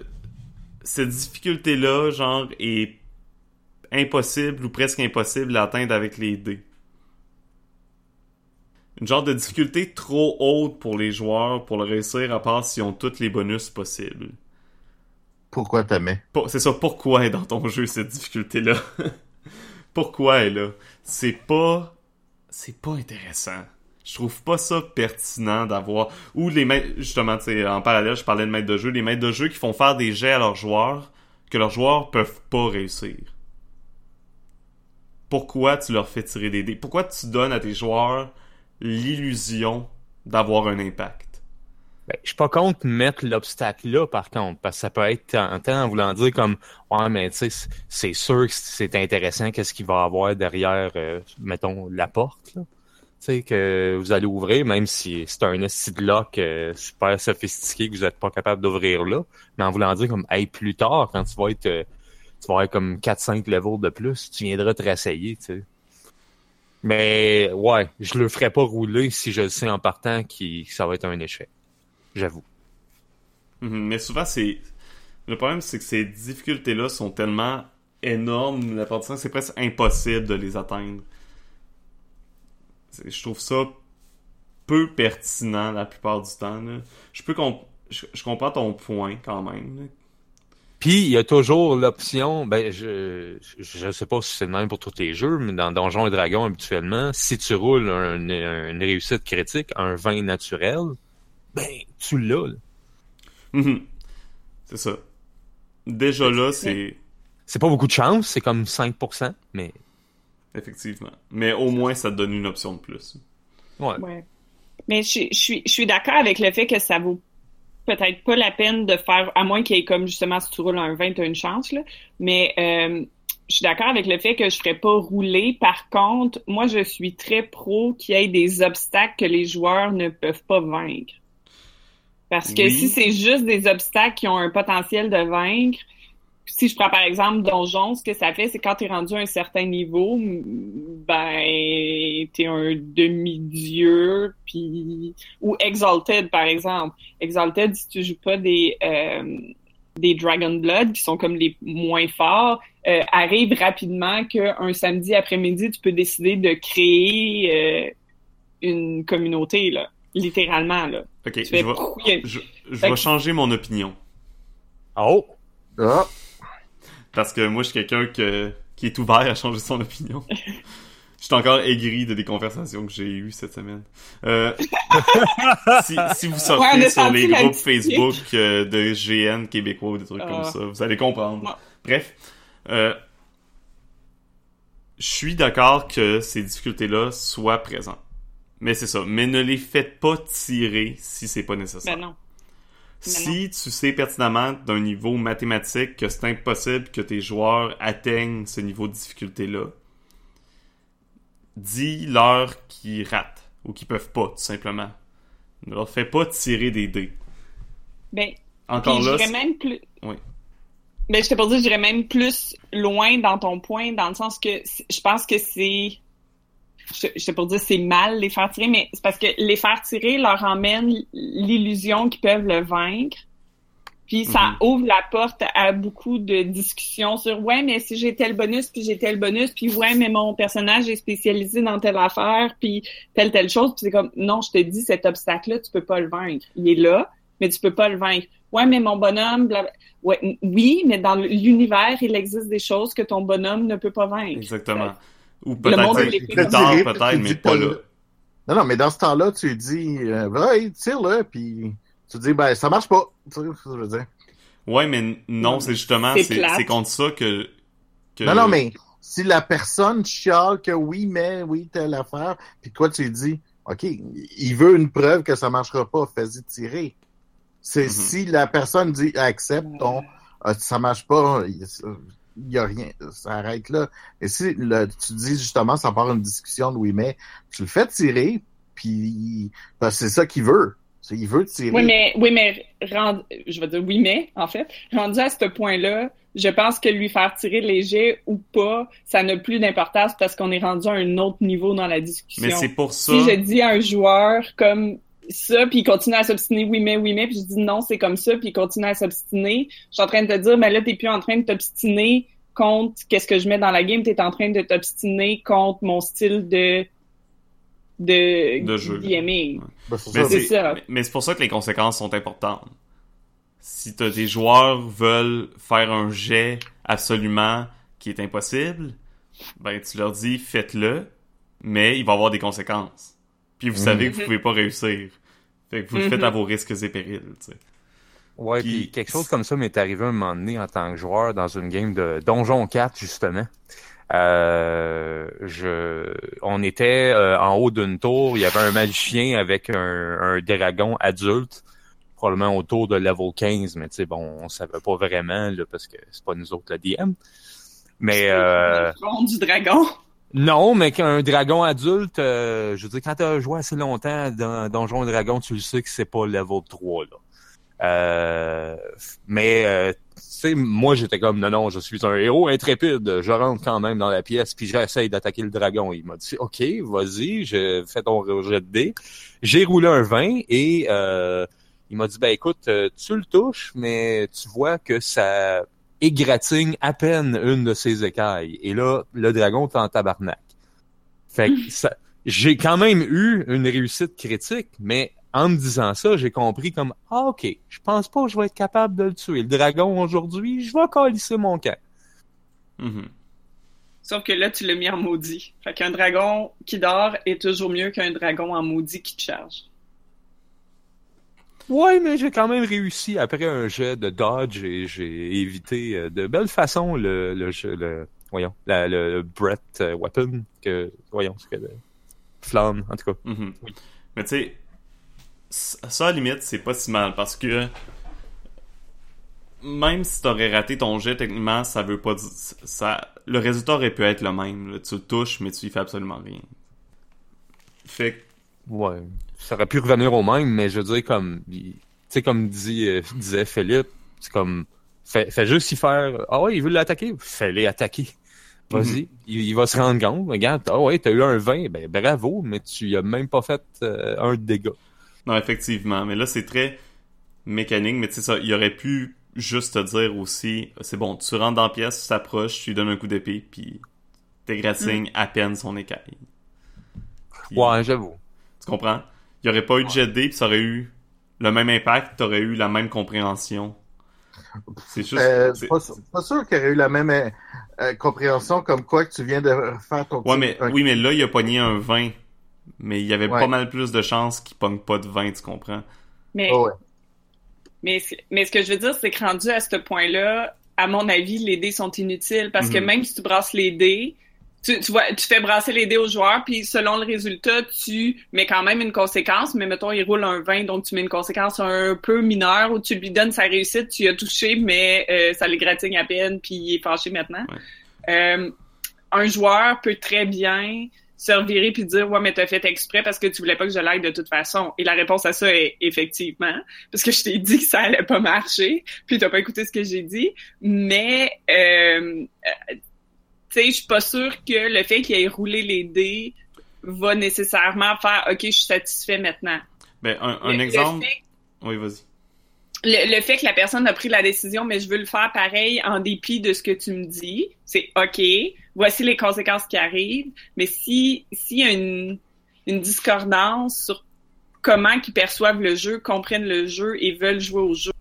Speaker 3: cette difficulté-là, genre, est impossible ou presque impossible à atteindre avec les dés. une genre de difficulté trop haute pour les joueurs pour le réussir, à part s'ils ont tous les bonus possibles.
Speaker 2: Pourquoi t'aimais?
Speaker 3: C'est ça, pourquoi est dans ton jeu cette difficulté-là? pourquoi elle est là? C'est pas... C'est pas intéressant. Je trouve pas ça pertinent d'avoir... Ou les maîtres... Justement, en parallèle, je parlais de maîtres de jeu. Les maîtres de jeu qui font faire des jets à leurs joueurs que leurs joueurs peuvent pas réussir. Pourquoi tu leur fais tirer des dés? Pourquoi tu donnes à tes joueurs l'illusion d'avoir un impact?
Speaker 4: Ben, je suis pas contre mettre l'obstacle là, par contre, parce que ça peut être tentant en voulant dire comme Ouais, mais tu sais, c'est sûr que c'est intéressant qu'est-ce qu'il va avoir derrière, euh, mettons, la porte, là. Tu sais, que vous allez ouvrir, même si c'est un lock euh, super sophistiqué que vous êtes pas capable d'ouvrir là, mais en voulant dire comme Hey, plus tard, quand tu vas être euh, tu vas comme 4-5 levels de plus, tu viendras te rassayer, tu sais. Mais ouais, je le ferai pas rouler si je le sais en partant que ça va être un échec j'avoue.
Speaker 3: Mhm, mais souvent, c'est. Le problème, c'est que ces difficultés-là sont tellement énormes, la partie c'est presque impossible de les atteindre. Je trouve ça peu pertinent la plupart du temps. Je peux je, comprends ton point quand même.
Speaker 4: Puis il y a toujours l'option, ben je je sais pas si c'est le même pour tous les jeux, mais dans Donjons et Dragons habituellement, si tu roules une réussite critique, un vin naturel, ben, tu l'as.
Speaker 3: Mhm. c'est ça. Déjà là, c'est.
Speaker 4: C'est pas beaucoup de chance, c'est comme 5%, mais.
Speaker 3: Effectivement. Mais au moins, ça te donne une option de plus.
Speaker 1: Ouais. ouais. Mais je, suis, je suis d'accord avec le fait que ça vaut peut-être pas la peine de faire, à moins qu'il y ait comme justement si tu roules un 20, tu as une chance, là. Mais euh, je suis d'accord avec le fait que je ferais pas rouler. Par contre, moi, je suis très pro qu'il y ait des obstacles que les joueurs ne peuvent pas vaincre. Parce que si c'est juste des obstacles qui ont un potentiel de vaincre, si je prends par exemple Donjon, ce que ça fait, c'est quand tu es rendu à un certain niveau, ben t'es un demi-dieu, puis ou Exalted par exemple. Exalted, si tu joues pas des euh, des Dragon Blood qui sont comme les moins forts, euh, arrive rapidement qu'un samedi après-midi, tu peux décider de créer euh, une communauté là littéralement là.
Speaker 3: Ok, je vais, je, vais changer mon opinion.
Speaker 4: Oh!
Speaker 2: Ah.
Speaker 3: Parce que moi, je suis quelqu'un qui est ouvert à changer son opinion. Je suis encore aigri de des conversations que j'ai eues cette semaine. Euh, si, vous sortez sur les groupes Facebook euh, de GN québécois ou des trucs comme ah. ça, vous allez comprendre. Bref, euh, je suis d'accord que ces difficultés-là soient présentes. Mais c'est ça. Mais ne les faites pas tirer si c'est pas nécessaire.
Speaker 1: Ben non.
Speaker 3: si tu sais pertinemment d'un niveau mathématique que c'est impossible que tes joueurs atteignent ce niveau de difficulté-là, dis-leur qu'ils ratent ou qu'ils peuvent pas, tout simplement. Ne leur fais pas tirer des dés.
Speaker 1: Ben, encore là. même plus. Oui. Ben, je t'ai pas dit, j'irais même plus loin dans ton point, dans le sens que je pense que c'est je, je sais pas dire c'est mal les faire tirer, mais c'est parce que les faire tirer leur emmène l'illusion qu'ils peuvent le vaincre. Puis ça mhm. ouvre la porte à beaucoup de discussions sur ouais mais si j'ai tel bonus puis j'ai tel bonus puis ouais mais mon personnage est spécialisé dans telle affaire puis telle telle chose puis c'est comme non je te dis cet obstacle là tu peux pas le vaincre il est là mais tu peux pas le vaincre ouais mais mon bonhomme ouais oui mais dans l'univers il existe des choses que ton bonhomme ne peut pas vaincre
Speaker 3: exactement ou peut-être plus tard, peut-être, mais pas là.
Speaker 2: Non, non, mais dans ce temps-là, tu dis, euh, ouais, tire-le, puis tu dis, ben, ça marche pas. Tu sais ce que je veux dire.
Speaker 3: Ouais, mais non, c'est justement, c'est contre ça que, que,
Speaker 2: Non, non, mais si la personne chiale que oui, mais, oui, telle affaire, puis toi, tu dis, OK, il veut une preuve que ça marchera pas, fais-y tirer. C'est mm-hmm. si la personne dit, accepte ton, euh, ça marche pas, il n'y a rien. Ça arrête là. Et si le, tu dis justement, ça part une discussion de oui, mais tu le fais tirer, puis c'est ça qu'il veut. Il veut tirer.
Speaker 1: Oui, mais, oui, mais je vais dire oui, mais, en fait, rendu à ce point-là, je pense que lui faire tirer léger ou pas, ça n'a plus d'importance parce qu'on est rendu à un autre niveau dans la discussion.
Speaker 3: Mais c'est pour ça.
Speaker 1: Si je dis à un joueur comme ça, puis il continue à s'obstiner, oui, mais, oui, mais, puis je dis non, c'est comme ça, puis il continue à s'obstiner. Je suis en train de te dire, mais là, t'es plus en train de t'obstiner contre qu'est-ce que je mets dans la game, t'es en train de t'obstiner contre mon style de de,
Speaker 3: De jeu.
Speaker 1: DMing.
Speaker 2: Ben, c'est
Speaker 3: Mais
Speaker 2: ça.
Speaker 1: c'est
Speaker 3: c'est
Speaker 1: ça.
Speaker 3: mais- c'est pour ça que les conséquences sont importantes. Si t'as des joueurs veulent faire un jet absolument qui est impossible, ben tu leur dis faites-le, mais il va y avoir des conséquences. Puis vous
Speaker 2: Mhm.
Speaker 3: savez que vous pouvez pas réussir. Fait que vous le faites
Speaker 1: Mhm.
Speaker 3: à vos risques et périls, tu sais.
Speaker 4: Ouais,
Speaker 3: Puis-
Speaker 4: puis quelque chose comme ça m'est arrivé un moment donné en tant que joueur dans une game de Donjon 4, justement. Euh, je, on était euh, en haut d'une tour, il y avait un magicien avec un, un dragon adulte, probablement autour de level 15, mais tu sais, bon, on savait pas vraiment, là, parce que c'est pas nous autres le DM. Mais euh,
Speaker 1: Le front du dragon.
Speaker 4: Non, mais qu'un dragon adulte, euh, je veux dire, quand t'as joué assez longtemps dans Donjon et Dragon, tu le sais que c'est pas level 3, là. Euh, mais, euh, tu moi, j'étais comme, non, non, je suis un héros intrépide. Je rentre quand même dans la pièce, puis j'essaye d'attaquer le dragon. Il m'a dit, OK, vas-y, je fais ton jet de dés. J'ai roulé un 20 et euh, il m'a dit, ben écoute, euh, tu le touches, mais tu vois que ça égratigne à peine une de ses écailles. Et là, le dragon est en tabarnak. Fait que ça, j'ai quand même eu une réussite critique, mais en me disant ça, j'ai compris comme, ah ok, je pense pas que je vais être capable de le tuer. Le dragon aujourd'hui, je vais calisser mon camp.
Speaker 3: Mhm.
Speaker 1: Sauf que là, tu l'as mis en maudit. Fait qu'un dragon qui dort est toujours mieux qu'un dragon en maudit qui te charge.
Speaker 4: Ouais, mais j'ai quand même réussi après un jet de dodge et j'ai évité euh, de belle façon le, le le, voyons, le, Brett euh, Weapon que, voyons, c'est que le flamme, en tout cas.
Speaker 3: Mhm.
Speaker 4: Oui.
Speaker 3: Mais tu sais, ça à la limite, c'est pas si mal parce que même si t'aurais raté ton jet, techniquement, ça veut pas. Ça, le résultat aurait pu être le même. Tu le touches, mais tu y fais absolument rien. Fait que,
Speaker 4: Ouais. Ça aurait pu revenir au même, mais je veux dire, comme, tu sais, comme dit, euh, disait Philippe, c'est comme, fais, fais juste y faire, ah ouais, il veut l'attaquer, fais-les attaquer. Vas-y, il, il va se rendre compte, regarde, ah ouais, t'as eu un 20, ben bravo, mais tu y as même pas fait euh, un dégât.
Speaker 3: non, effectivement. Mais là, c'est très mécanique. Mais tu sais, ça, il aurait pu juste te dire aussi, c'est bon, tu rentres dans la pièce, tu t'approches, tu lui donnes un coup d'épée, puis t'égratignes à peine son écaille. Puis-
Speaker 4: Ouais, j'avoue.
Speaker 3: Tu comprends? Il n'y aurait pas eu de jet de dés, puis ça aurait eu le même impact, t'aurais eu la même compréhension. C'est juste.
Speaker 2: Euh,
Speaker 3: c'est-
Speaker 2: pas, sûr- pas sûr qu'il y aurait eu la même euh, euh, compréhension comme quoi que tu viens de faire ton
Speaker 3: Ouais, mais,
Speaker 2: un-
Speaker 3: oui, mais là, il a pogné un 20. Mais il y avait
Speaker 2: Ouais.
Speaker 3: pas mal plus de chances qu'il pogne pas de 20, tu comprends?
Speaker 1: Mais,
Speaker 2: Oh, ouais.
Speaker 1: mais, ce- mais ce que je veux dire, c'est que rendu à ce point-là, à mon avis, les dés sont inutiles parce que
Speaker 3: Mhm.
Speaker 1: même si tu brasses les dés, tu, tu vois, tu fais brasser les dés aux joueurs, puis selon le résultat, tu mets quand même une conséquence, mais mettons, il roule un 20, donc tu mets une conséquence un peu mineure où tu lui donnes sa réussite, tu y as touché, mais euh, ça l'égratigne à peine, puis il est fâché maintenant. Euh, un joueur peut très bien se revirer puis dire ouais mais t'as fait exprès parce que tu voulais pas que je l'aide de toute façon. Et la réponse à ça est effectivement parce que je t'ai dit que ça allait pas marcher puis t'as pas écouté ce que j'ai dit. Mais euh, sais je suis pas sûre que le fait qu'il ait roulé les dés va nécessairement faire ok je suis satisfait maintenant
Speaker 3: Ben, un, un
Speaker 1: Le- le
Speaker 3: exemple. Oui, vas-y.
Speaker 1: le, le fait que la personne a pris la décision, mais je veux le faire pareil en dépit de ce que tu me dis, c'est OK. Voici les conséquences qui arrivent. Mais si s'il y a une, une discordance sur comment qu'ils perçoivent le jeu, comprennent le jeu et veulent jouer au jeu,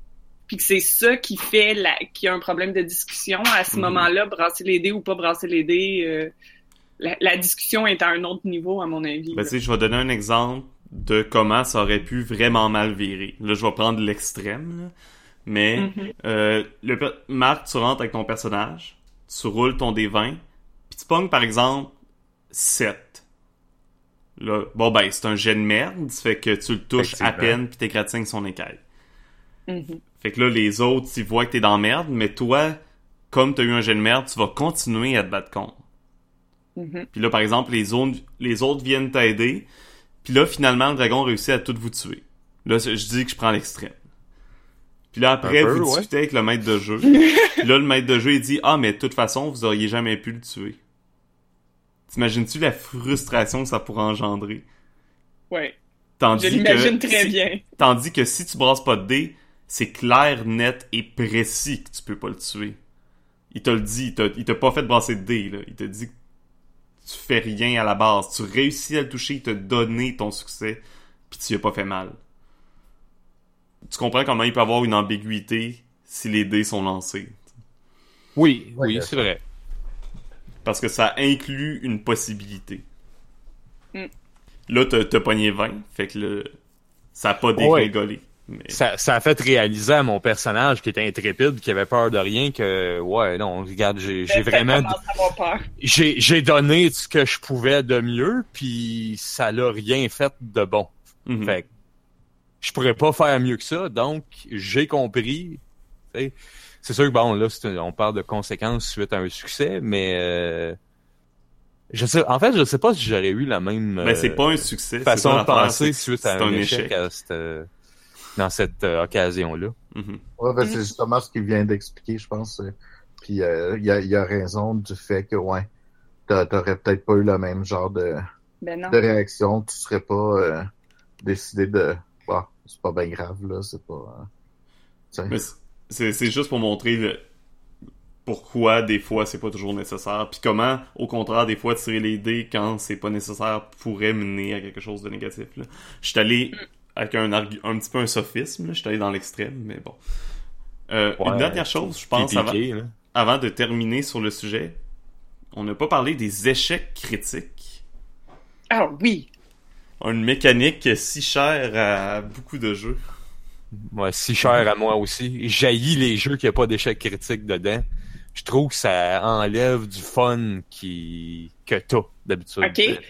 Speaker 1: puis que c'est ça qui fait la, qu'il y a un problème de discussion, à ce
Speaker 3: Mhm.
Speaker 1: moment-là, brasser les dés ou pas brasser les dés, euh, la, la discussion est à un autre niveau, à mon avis.
Speaker 3: Ben,
Speaker 1: là.
Speaker 3: tu sais, je vais donner un exemple de comment ça aurait pu vraiment mal virer. Là, je vais prendre l'extrême. Mais,
Speaker 1: Mhm.
Speaker 3: euh, le, Marc, tu rentres avec ton personnage, tu roules ton D20, puis tu pognes, par exemple, 7. Là, bon, ben, c'est un jet de merde, ça fait que tu le touches à peine, puis t'égratignes son écaille.
Speaker 1: Mhm.
Speaker 3: Fait que là, les autres, ils voient que t'es dans merde, mais toi, comme t'as eu un jet de merde, tu vas continuer à te battre contre.
Speaker 1: Mhm.
Speaker 3: Puis là, par exemple, les, autres, les autres viennent t'aider. Puis là, finalement, le dragon réussit à tout vous tuer. Là, je dis que je prends l'extrême. Puis là, après,
Speaker 4: peu,
Speaker 3: vous
Speaker 4: ouais.
Speaker 3: discutez avec le maître de jeu. Puis là, le maître de jeu, il dit « Ah, mais de toute façon, vous auriez jamais pu le tuer. » T'imagines-tu la frustration que ça pourrait engendrer?
Speaker 1: Ouais.
Speaker 3: Tandis
Speaker 1: Je l'imagine
Speaker 3: que
Speaker 1: très
Speaker 3: si-
Speaker 1: bien.
Speaker 3: Tandis que si tu brasses pas de dés, c'est clair, net et précis que tu peux pas le tuer. Il te le dit, il t'a, pas fait brasser de dés, là. Il te dit que tu fais rien à la base. Tu réussis à le toucher, il t'a donné ton succès, puis tu y as pas fait mal. Tu comprends comment il peut avoir une ambiguïté si les dés sont lancés?
Speaker 4: Oui, oui, c'est vrai.
Speaker 3: Parce que ça inclut une possibilité.
Speaker 1: Mm.
Speaker 3: Là, t'as pogné 20, fait que le... ça a pas
Speaker 4: Ouais.
Speaker 3: Mais...
Speaker 4: Ça, ça a fait réaliser à mon personnage qui était intrépide, qui avait peur de rien, que ouais, non, regarde, j'ai vraiment, j'ai j'ai donné ce que je pouvais de mieux, puis ça l'a rien fait de bon.
Speaker 3: Mhm.
Speaker 4: Fait que je pourrais pas faire mieux que ça, donc j'ai compris. C'est sûr que bon, là, c'est on parle de conséquences suite à un succès, mais euh, je sais, en fait, je sais pas si j'aurais eu la même
Speaker 3: Ben, c'est
Speaker 4: euh,
Speaker 3: pas un succès. c'est
Speaker 4: façon de penser suite à
Speaker 3: c'est
Speaker 4: un, échec, à cette, euh, dans cette euh, occasion-là.
Speaker 3: Mhm.
Speaker 2: Ouais, ben,
Speaker 1: Mhm.
Speaker 2: c'est justement ce qu'il vient d'expliquer, je pense. euh, Puis euh, il y, a, il y a raison du fait que, ouais, t'a- t'aurais peut-être pas eu le même genre de,
Speaker 1: Ben
Speaker 2: de réaction. Tu serais pas euh, décidé de... Bah, c'est pas bien grave, là. C'est pas... euh,
Speaker 3: c'est- juste pour montrer le... pourquoi des fois c'est pas toujours nécessaire, puis comment, au contraire, des fois tirer les dés quand c'est pas nécessaire pourrait mener à quelque chose de négatif. Là. Je suis allé avec un, argu- un petit peu un sophisme, je suis allé dans l'extrême, mais bon. Euh, une dernière chose, je pense, avant,
Speaker 4: Piqué, là.
Speaker 3: avant de terminer sur le sujet, on n'a pas parlé des échecs critiques.
Speaker 1: Ah oui.
Speaker 3: Une mécanique si chère à beaucoup de jeux.
Speaker 4: Ouais, si cher à moi aussi. Jaillit les jeux qui a pas d'échec critique dedans. Je trouve que ça enlève du fun qui que t'as d'habitude.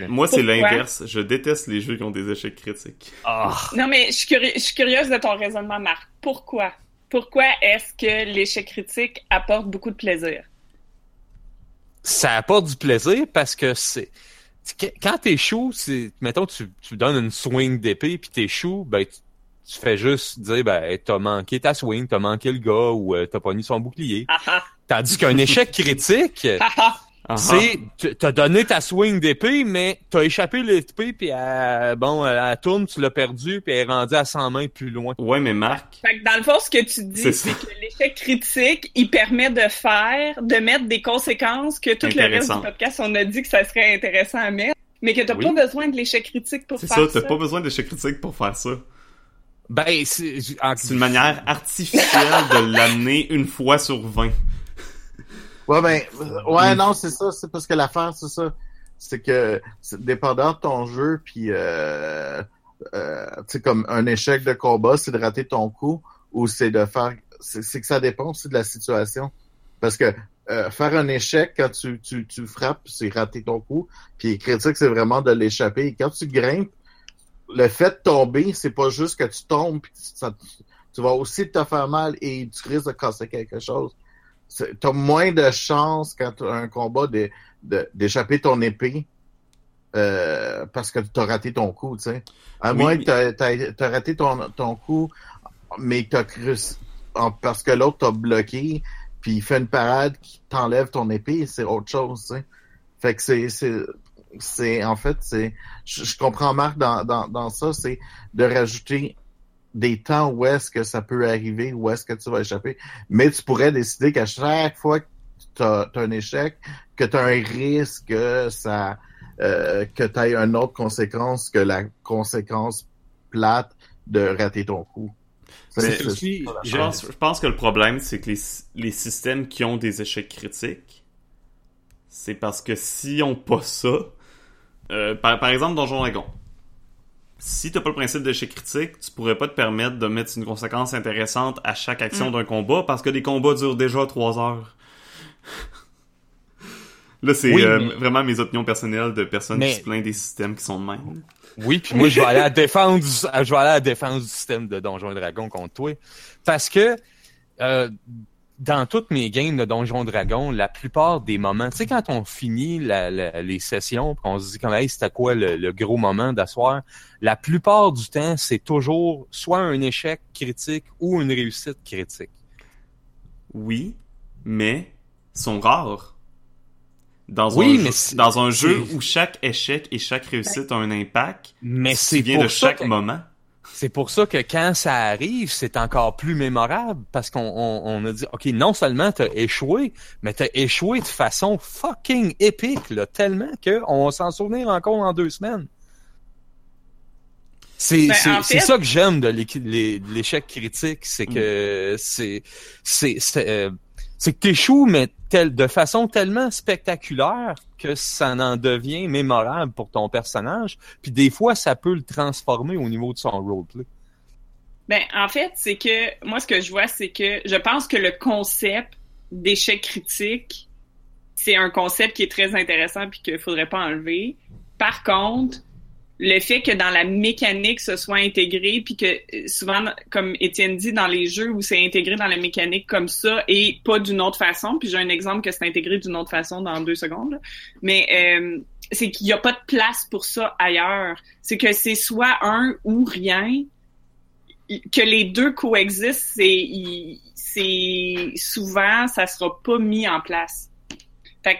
Speaker 3: Moi, c'est l'inverse. Je déteste les jeux qui ont des échecs critiques.
Speaker 4: Ah,
Speaker 1: Non, mais je suis, curi- je suis curieuse de ton raisonnement, Marc. Pourquoi? Pourquoi est-ce que l'échec critique apporte beaucoup de plaisir?
Speaker 4: ça apporte du plaisir parce que c'est quand t'échoues, c'est mettons tu, tu donnes une swing d'épée puis t'échoues, ben tu, fais juste dire ben t'as manqué ta swing, t'as manqué le gars ou euh, t'as pas mis son bouclier.
Speaker 1: Ah ah,
Speaker 4: Tandis qu'un échec critique,
Speaker 1: ah
Speaker 4: c'est tu- t'as donné ta swing d'épée mais t'as échappé l'épée puis elle- bon elle tourne, tu l'as perdu puis elle est rendue à 100 mains plus loin.
Speaker 3: Ouais, mais Marc,
Speaker 1: Fait que dans le fond, ce que tu dis,
Speaker 3: C'est
Speaker 1: c'est que l'échec critique, il permet de faire, de mettre des conséquences que tout le reste du podcast, on a dit que ça serait intéressant à mettre, mais que t'as
Speaker 4: Oui.
Speaker 1: pas besoin de l'échec critique pour
Speaker 3: c'est
Speaker 1: faire
Speaker 3: ça,
Speaker 1: ça.
Speaker 3: t'as pas besoin d'échecs critiques pour faire ça.
Speaker 4: Ben c'est en-
Speaker 3: une manière artificielle de l'amener une fois sur 20.
Speaker 2: Ouais, ben, ouais, non, c'est ça. C'est parce que l'affaire, c'est ça. C'est que, dépendant de ton jeu, puis, euh, euh, tu sais, comme un échec de combat, c'est de rater ton coup, ou c'est de faire, c'est c'est que ça dépend aussi de la situation. Parce que, euh, faire un échec quand tu, tu, tu frappes, c'est rater ton coup, puis critique, c'est vraiment de l'échapper. Et quand tu grimpes, le fait de tomber, c'est pas juste que tu tombes, puis ça, tu vas aussi te faire mal et tu risques de casser quelque chose c'est- t'as moins de chances quand t'as un combat de- de- d'échapper ton épée euh, parce que t'as raté ton coup, tu sais. À
Speaker 3: Oui,
Speaker 2: moins que t'as raté ton, ton coup, mais t'as cru en- parce que l'autre t'a bloqué, puis il fait une parade qui t'enlève ton épée, c'est autre chose, tu sais. Fait que c'est, c'est, en fait, c'est, je, je comprends Marc dans, dans, dans ça, c'est de rajouter des temps où est-ce que ça peut arriver, où est-ce que tu vas échapper. Mais tu pourrais décider qu'à chaque fois que tu as, un échec, que tu as un risque que ça euh, que tu aies une autre conséquence que la conséquence plate de rater ton coup.
Speaker 3: Mais
Speaker 4: aussi-
Speaker 3: Je pense, je pense que le problème, c'est que les, les systèmes qui ont des échecs critiques, c'est parce que s'ils ont pas ça, euh, par, par exemple, Donjon Dragon, si t'as pas le principe d'échec critique, tu pourrais pas te permettre de mettre une conséquence intéressante à chaque action
Speaker 1: Mm.
Speaker 3: d'un combat parce que les combats durent déjà trois heures. Là, c'est
Speaker 4: Oui,
Speaker 3: euh,
Speaker 4: mais-
Speaker 3: vraiment mes opinions personnelles de personnes
Speaker 4: Mais-
Speaker 3: qui se plaignent des systèmes qui sont de même.
Speaker 4: Oui, puis moi je vais aller à la défense du, je vais aller à la défense du système de Donjons et Dragons contre toi parce que euh, dans toutes mes games de Donjons et Dragons, la plupart des moments, tu sais quand on finit la- la- les sessions, puis on se dit comme hey, c'était quoi le, le gros moment d'asseoir, la plupart du temps, c'est toujours soit un échec critique ou une réussite critique.
Speaker 3: Oui, mais sont rares. Dans
Speaker 4: Oui,
Speaker 3: un,
Speaker 4: mais
Speaker 3: jeu, dans un jeu où chaque échec et chaque réussite a un impact,
Speaker 4: Mais
Speaker 3: qui
Speaker 4: c'est
Speaker 3: vient de chaque
Speaker 4: que-
Speaker 3: moment.
Speaker 4: C'est pour ça que quand ça arrive, c'est encore plus mémorable parce qu'on on, on a dit, ok, non seulement t'as échoué, mais t'as échoué de façon fucking épique, là, tellement que on va s'en souvenir encore en deux semaines. C'est
Speaker 1: Ben, fait-
Speaker 4: ça que j'aime de l'échec critique, c'est que c'est c'est c'est que t'échoues mais de façon tellement spectaculaire que ça en devient mémorable pour ton personnage. Puis des fois, ça peut le transformer au niveau de son roleplay.
Speaker 1: Ben, en fait, c'est que moi, ce que je vois, c'est que je pense que le concept d'échec critique, c'est un concept qui est très intéressant puis qu'il faudrait pas enlever. Par contre, le fait que dans la mécanique ce soit intégré puis que euh, souvent comme Étienne dit dans les jeux où c'est intégré dans la mécanique comme ça et pas d'une autre façon puis j'ai un exemple que c'est intégré d'une autre façon dans deux secondes là. mais euh, c'est qu'il y a pas de place pour ça ailleurs c'est que c'est soit un ou rien que les deux coexistent, c'est souvent ça sera pas mis en place. Fait que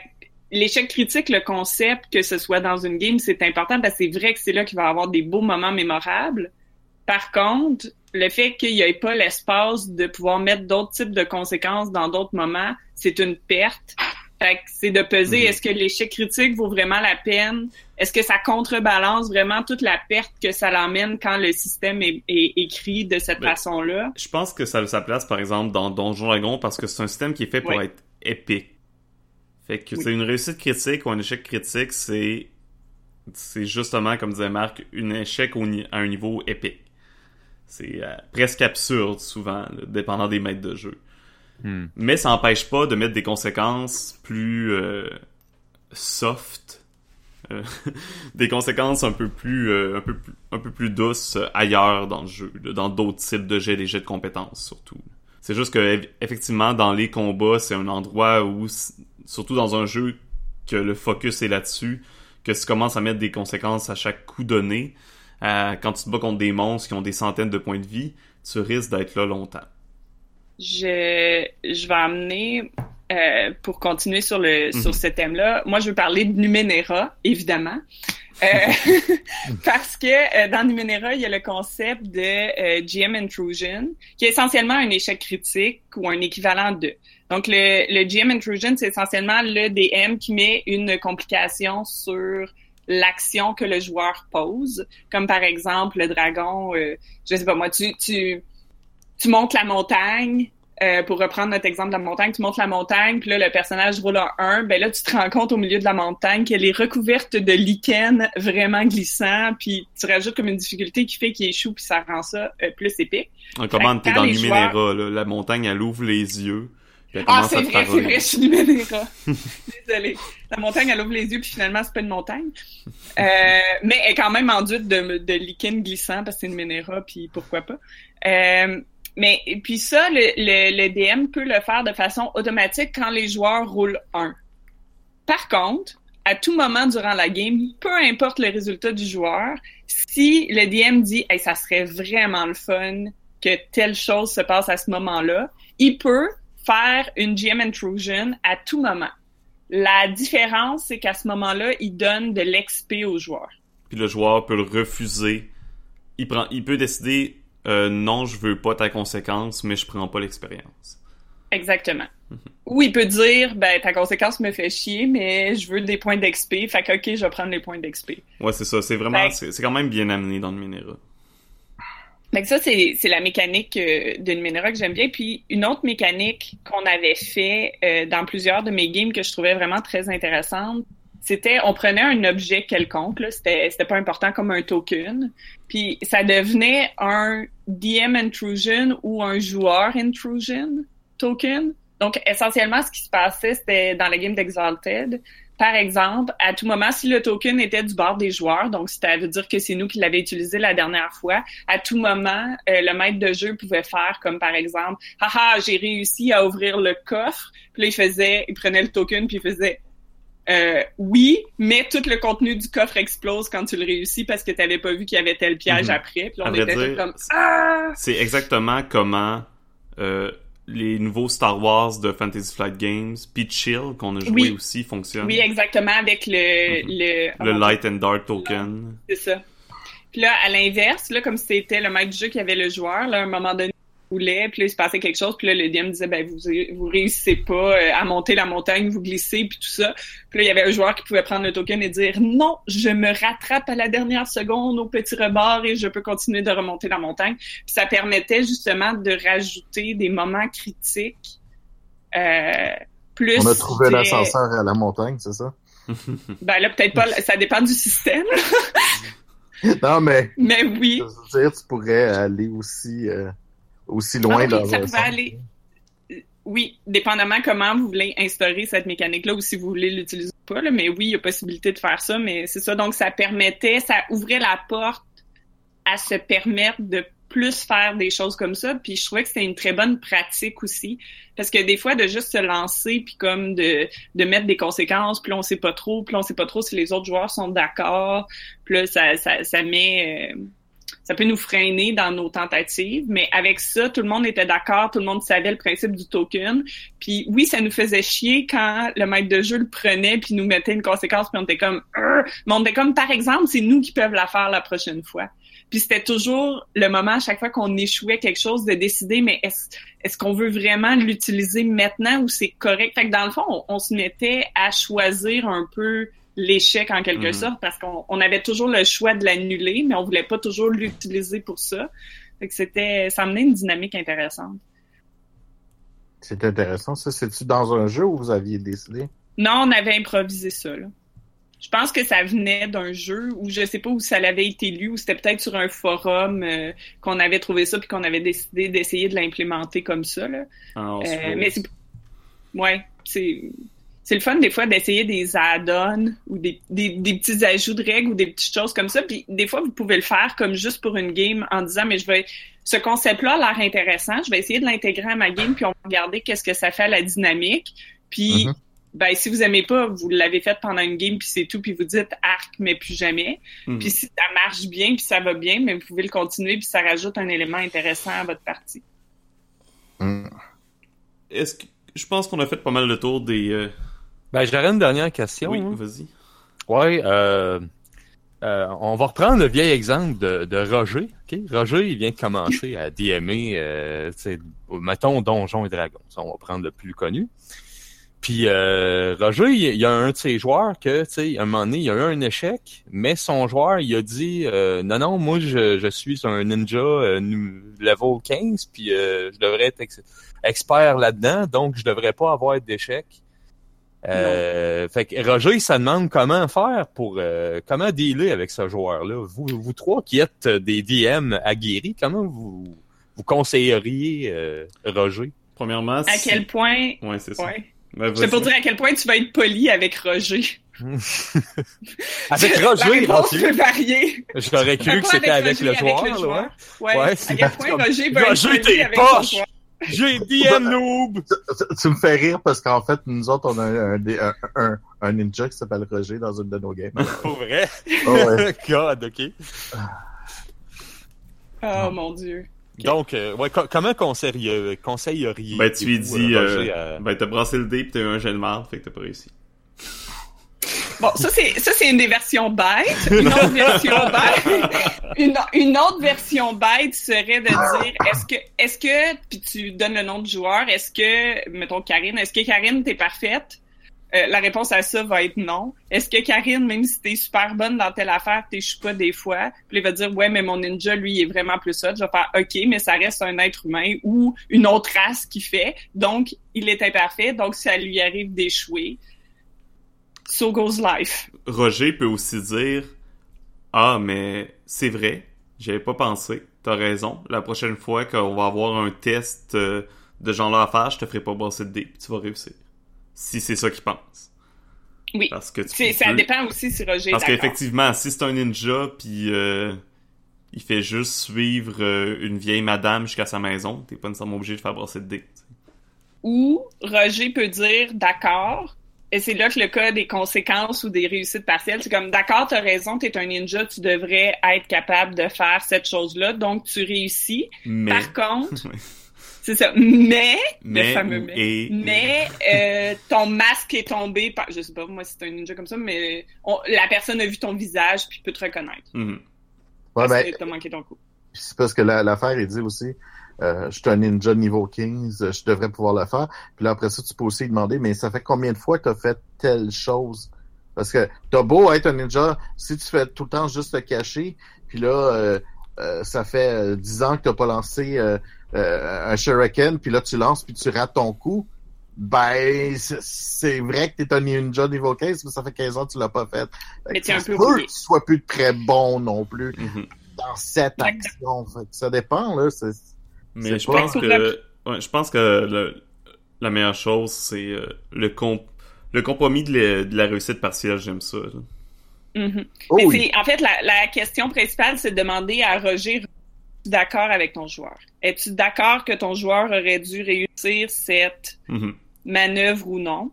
Speaker 1: l'échec critique, le concept que ce soit dans une game, c'est important parce que c'est vrai que c'est là qu'il va y avoir des beaux moments mémorables. Par contre, le fait qu'il n'y ait pas l'espace de pouvoir mettre d'autres types de conséquences dans d'autres moments, c'est une perte. Fait que c'est de peser,
Speaker 3: Mhm.
Speaker 1: est-ce que l'échec critique vaut vraiment la peine? Est-ce que ça contrebalance vraiment toute la perte que ça l'emmène quand le système est, est écrit de cette façon-là?
Speaker 3: Je pense que ça a sa place, par exemple, dans Donjon Dragon, parce que c'est un système qui est fait pour
Speaker 1: Oui.
Speaker 3: être épique. Fait que
Speaker 1: Oui.
Speaker 3: c'est une réussite critique ou un échec critique, c'est c'est justement, comme disait Marc, un échec au à un niveau épique. C'est euh, presque absurde, souvent, là, dépendant des maîtres de jeu.
Speaker 4: Hmm.
Speaker 3: Mais ça n'empêche pas de mettre des conséquences plus euh, soft, euh, des conséquences un peu plus, un peu plus, un peu plus douces ailleurs dans le jeu, dans d'autres types de jets, des jets de compétences surtout. C'est juste que eff- effectivement dans les combats, c'est un endroit où, surtout dans un jeu que le focus est là-dessus, que tu commences à mettre des conséquences à chaque coup donné. euh, quand tu te bats contre des monstres qui ont des centaines de points de vie, tu risques d'être là longtemps.
Speaker 1: Je, je vais amener, euh, pour continuer sur le
Speaker 3: Mhm.
Speaker 1: sur ce thème-là, moi je veux parler de Numenera, évidemment. Euh, parce que dans Numenera, il y a le concept de GM Intrusion, qui est essentiellement un échec critique ou un équivalent de. Donc le, le GM Intrusion, c'est essentiellement le DM qui met une complication sur l'action que le joueur pose, comme par exemple le dragon, euh, je sais pas moi, tu tu tu montes la montagne, euh, pour reprendre notre exemple de la montagne, tu montes la montagne, puis là, le personnage roule un 1, ben là, tu te rends compte au milieu de la montagne qu'elle est recouverte de lichen vraiment glissant, puis tu rajoutes comme une difficulté qui fait qu'il échoue, puis ça rend ça euh, plus épique.
Speaker 3: On commande, t'es dans
Speaker 1: les
Speaker 3: Numenera, là, la montagne, elle ouvre les yeux.
Speaker 1: Ah, c'est vrai, c'est vrai, je suis Numenera. Désolée. La montagne, elle ouvre les yeux, puis finalement, c'est pas une montagne. Euh, mais elle est quand même enduite de, de lichen glissant, parce que c'est une Numenera, puis pourquoi pas. Euh, mais puis ça, le, le, le DM peut le faire de façon automatique quand les joueurs roulent 1. Par contre, à tout moment durant la game, peu importe le résultat du joueur, si le DM dit hey, ça serait vraiment le fun que telle chose se passe à ce moment-là, il peut faire une GM intrusion à tout moment. La différence, c'est qu'à ce moment-là, il donne de l'XP aux joueurs.
Speaker 3: Puis le joueur peut le refuser. Il prend, il peut décider euh, non, je veux pas ta conséquence, mais je prends pas l'expérience.
Speaker 1: Exactement. Ou il peut dire, ben, ta conséquence me fait chier, mais je veux des points d'XP, fait que, ok, je vais prendre les points d'XP.
Speaker 3: Ouais, c'est ça. C'est vraiment, c'est quand même bien amené dans le Minera.
Speaker 1: Que ça, c'est, la mécanique euh, d'une Minera que j'aime bien. Puis une autre mécanique qu'on avait fait euh, dans plusieurs de mes games que je trouvais vraiment très intéressante, c'était on prenait un objet quelconque, là, c'était, c'était pas important comme un token, puis ça devenait un DM intrusion ou un joueur intrusion token. Donc essentiellement, ce qui se passait, c'était dans la game d'Exalted. Par exemple, à tout moment, si le token était du bord des joueurs, donc ça veut dire que c'est nous qui l'avons utilisé la dernière fois, à tout moment, euh, le maître de jeu pouvait faire comme par exemple, haha, j'ai réussi à ouvrir le coffre. Puis là, il faisait, il prenait le token puis il faisait, euh, oui, mais tout le contenu du coffre explose quand tu le réussis parce que tu n'avais pas vu qu'il y avait tel piège
Speaker 3: Mhm.
Speaker 1: après. Puis on était
Speaker 3: dire,
Speaker 1: comme, ah!
Speaker 3: C'est exactement comment euh, les nouveaux Star Wars de Fantasy Flight Games, puis Chill, qu'on a joué
Speaker 1: Oui.
Speaker 3: aussi, fonctionnent.
Speaker 1: Oui, exactement, avec le,
Speaker 3: Mhm.
Speaker 1: le,
Speaker 3: le Light and Dark Token.
Speaker 1: C'est ça. Puis là, à l'inverse, là, comme c'était le maître du jeu qui avait le joueur, là, à un moment donné, roulait, puis là, il se passait quelque chose, puis là, le DM disait, ben, vous, vous réussissez pas euh, à monter la montagne, vous glissez, puis tout ça. Puis là, il y avait un joueur qui pouvait prendre le token et dire, non, je me rattrape à la dernière seconde au petit rebord et je peux continuer de remonter la montagne. Puis ça permettait justement de rajouter des moments critiques, euh, plus...
Speaker 2: On a trouvé l'ascenseur à la montagne, c'est ça?
Speaker 1: ben là, peut-être pas, ça dépend du système.
Speaker 2: non, mais.
Speaker 1: Mais oui.
Speaker 2: Je veux dire, tu pourrais aller aussi, euh, aussi loin
Speaker 1: ah, oui, ça pouvait aller. Oui, dépendamment comment vous voulez instaurer cette mécanique-là ou si vous voulez l'utiliser ou pas, là, mais oui, il y a possibilité de faire ça, mais c'est ça. Donc, ça permettait, ça ouvrait la porte à se permettre de plus faire des choses comme ça. Puis je trouvais que c'était une très bonne pratique aussi. Parce que des fois, de juste se lancer, puis comme de, de mettre des conséquences, puis on sait pas trop, puis on sait pas trop si les autres joueurs sont d'accord. Puis là, ça, ça, ça met... Euh, ça peut nous freiner dans nos tentatives, mais avec ça, tout le monde était d'accord, tout le monde savait le principe du token. Puis oui, ça nous faisait chier quand le maître de jeu le prenait puis nous mettait une conséquence, puis on était comme, mais on était comme, par exemple, c'est nous qui peuvent la faire la prochaine fois. Puis c'était toujours le moment à chaque fois qu'on échouait quelque chose de décider, mais est-ce est-ce qu'on veut vraiment l'utiliser maintenant ou c'est correct? Fait que dans le fond, on, se mettait à choisir un peu l'échec en quelque mhm. sorte parce qu'on avait toujours le choix de l'annuler, mais on voulait pas toujours l'utiliser pour ça. Fait que c'était, ça amenait une dynamique intéressante.
Speaker 2: C'est intéressant, ça. C'est-tu dans un jeu où vous aviez décidé?
Speaker 1: Non, on avait improvisé ça, là. Je pense que ça venait d'un jeu où je sais pas où ça l'avait été lu ou c'était peut-être sur un forum euh, qu'on avait trouvé ça puis qu'on avait décidé d'essayer de l'implémenter comme ça là.
Speaker 3: Ah, euh,
Speaker 1: mais c'est ouais, c'est c'est le fun des fois d'essayer des add-ons ou des, des, des, petits ajouts de règles ou des petites choses comme ça. Puis des fois, vous pouvez le faire comme juste pour une game en disant mais je vais ce concept-là a l'air intéressant, je vais essayer de l'intégrer à ma game puis on va regarder qu'est-ce que ça fait à la dynamique. Puis mm-hmm ben si vous aimez pas, vous l'avez fait pendant une game puis c'est tout, puis vous dites arc mais plus jamais. Hmm. Puis si ça marche bien puis ça va bien, mais vous pouvez le continuer puis ça rajoute un élément intéressant à votre partie.
Speaker 2: Hmm.
Speaker 3: Est-ce que je pense qu'on a fait pas mal le tour des. Euh,
Speaker 4: ben j'aurais une dernière question.
Speaker 3: Oui, hein. vas-y.
Speaker 4: Ouais, euh, euh, on va reprendre le vieil exemple de, de Roger. Okay? Roger, il vient de commencer à DMer, euh, mettons Donjons et Dragons. On va prendre le plus connu. Puis euh, Roger, il y a un de ses joueurs que, tu sais, à un moment donné, il y a eu un échec, mais son joueur, il a dit euh, non, non, moi je, je suis un ninja euh, level 15, puis euh, je devrais être expert là-dedans, donc je devrais pas avoir d'échec. Euh, fait que Roger, se demande comment faire pour comment dealer avec ce joueur-là. Vous, vous trois qui êtes des DM aguerris, comment vous vous conseilleriez Roger?
Speaker 3: Premièrement,
Speaker 1: à quel point
Speaker 3: Ouais, c'est ça.
Speaker 1: Ben, c'est pour dire à quel point tu vas être poli avec Roger.
Speaker 4: avec Roger,
Speaker 1: La réponse peut varier.
Speaker 4: J'aurais cru que c'était avec, le joueur, là, ouais.
Speaker 1: Ouais, ouais à quel point Roger va Roger, être poli avec poche.
Speaker 4: J'ai DM noob!
Speaker 2: Tu, me fais rire parce qu'en fait, nous autres, on a un, un, un, ninja qui s'appelle Roger dans une de nos games.
Speaker 4: Pour vrai?
Speaker 2: Oh, ouais.
Speaker 4: God, ok.
Speaker 1: Oh mon dieu.
Speaker 4: Donc, euh, ouais, comment conseilleriez conseilleriez
Speaker 3: Ben, tu lui dis, euh, euh, ben, t'as brassé le dé pis t'as eu un jet de marde, fait que t'as pas réussi.
Speaker 1: Bon, ça c'est ça c'est une des versions bêtes. Une autre version bête, une, une, autre version bête serait de dire est-ce que est-ce que puis tu donnes le nom du joueur, est-ce que mettons Karine, est-ce que Karine t'es parfaite? Euh, la réponse à ça va être non. Est-ce que Karine, même si t'es super bonne dans telle affaire, t'échoues pas des fois? Puis il va dire, ouais, mais mon ninja, lui, il est vraiment plus hot. Je vais faire, OK, mais ça reste un être humain ou une autre race qui fait. Donc, il est imparfait. Donc, ça lui arrive d'échouer. So goes life.
Speaker 3: Roger peut aussi dire, ah, mais c'est vrai. J'avais pas pensé. T'as raison. La prochaine fois qu'on va avoir un test euh, de genre-là à faire, je te ferai pas brasser de dés. Tu vas réussir si c'est ça qu'il pense.
Speaker 1: Oui. Parce que ça dépend aussi si Roger
Speaker 3: Parce qu'effectivement, si c'est un ninja, puis euh, il fait juste suivre euh, une vieille madame jusqu'à sa maison, t'es pas nécessairement obligé de faire brasser de dés.
Speaker 1: Ou Roger peut dire d'accord, et c'est là que le cas des conséquences ou des réussites partielles, c'est comme d'accord, t'as raison, t'es un ninja, tu devrais être capable de faire cette chose-là, donc tu réussis.
Speaker 3: Mais...
Speaker 1: Par contre, C'est ça. Mais, mais, le fameux mais, mais euh, ton masque est tombé par, je sais pas moi si c'est un ninja comme ça, mais la personne a vu ton visage puis peut te reconnaître.
Speaker 3: Mm-hmm.
Speaker 2: Ouais, ben,
Speaker 1: t'as manqué ton coup.
Speaker 2: c'est parce que la- l'affaire, il dit aussi, euh, je suis un ninja niveau 15, euh, je devrais pouvoir le faire. Puis là, après ça, tu peux aussi demander, mais ça fait combien de fois que tu as fait telle chose? Parce que t'as beau être un ninja, si tu fais tout le temps juste te cacher, puis là, euh, euh, ça fait euh, 10 ans que t'as pas lancé euh, euh, un shuriken, puis là, tu lances, puis tu rates ton coup, ben, c'est- vrai que t'es un ninja niveau 15, mais ça fait 15 ans que tu l'as pas fait.
Speaker 1: Mais t'es
Speaker 2: ça
Speaker 1: un peu
Speaker 2: peut que tu sois plus très bon non plus
Speaker 3: Mhm.
Speaker 2: dans cette action. Fait que ça dépend, là. c'est-
Speaker 3: Mais je pense
Speaker 1: que
Speaker 3: ouais, je pense que le- la meilleure chose c'est euh, le comp le compromis de la, de la réussite partielle, j'aime ça.
Speaker 1: Mhm.
Speaker 2: Oh oui.
Speaker 1: en fait, la, la question principale, c'est de demander à Roger, es-tu d'accord avec ton joueur? Es-tu d'accord que ton joueur aurait dû réussir cette
Speaker 3: Mhm.
Speaker 1: manœuvre ou non?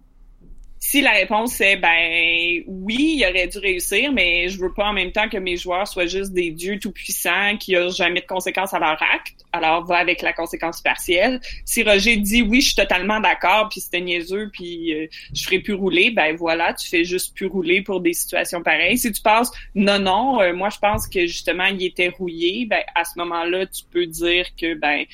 Speaker 1: Si la réponse est ben oui, il aurait dû réussir, mais je veux pas en même temps que mes joueurs soient juste des dieux tout puissants qui ont jamais de conséquences à leur acte. Alors va avec la conséquence partielle. Si Roger dit oui, je suis totalement d'accord, puis c'était niaiseux, puis euh, je ferai plus rouler, ben voilà, tu fais juste plus rouler pour des situations pareilles. Si tu penses non non, euh, moi je pense que justement il était rouillé, ben à ce moment-là tu peux dire que ben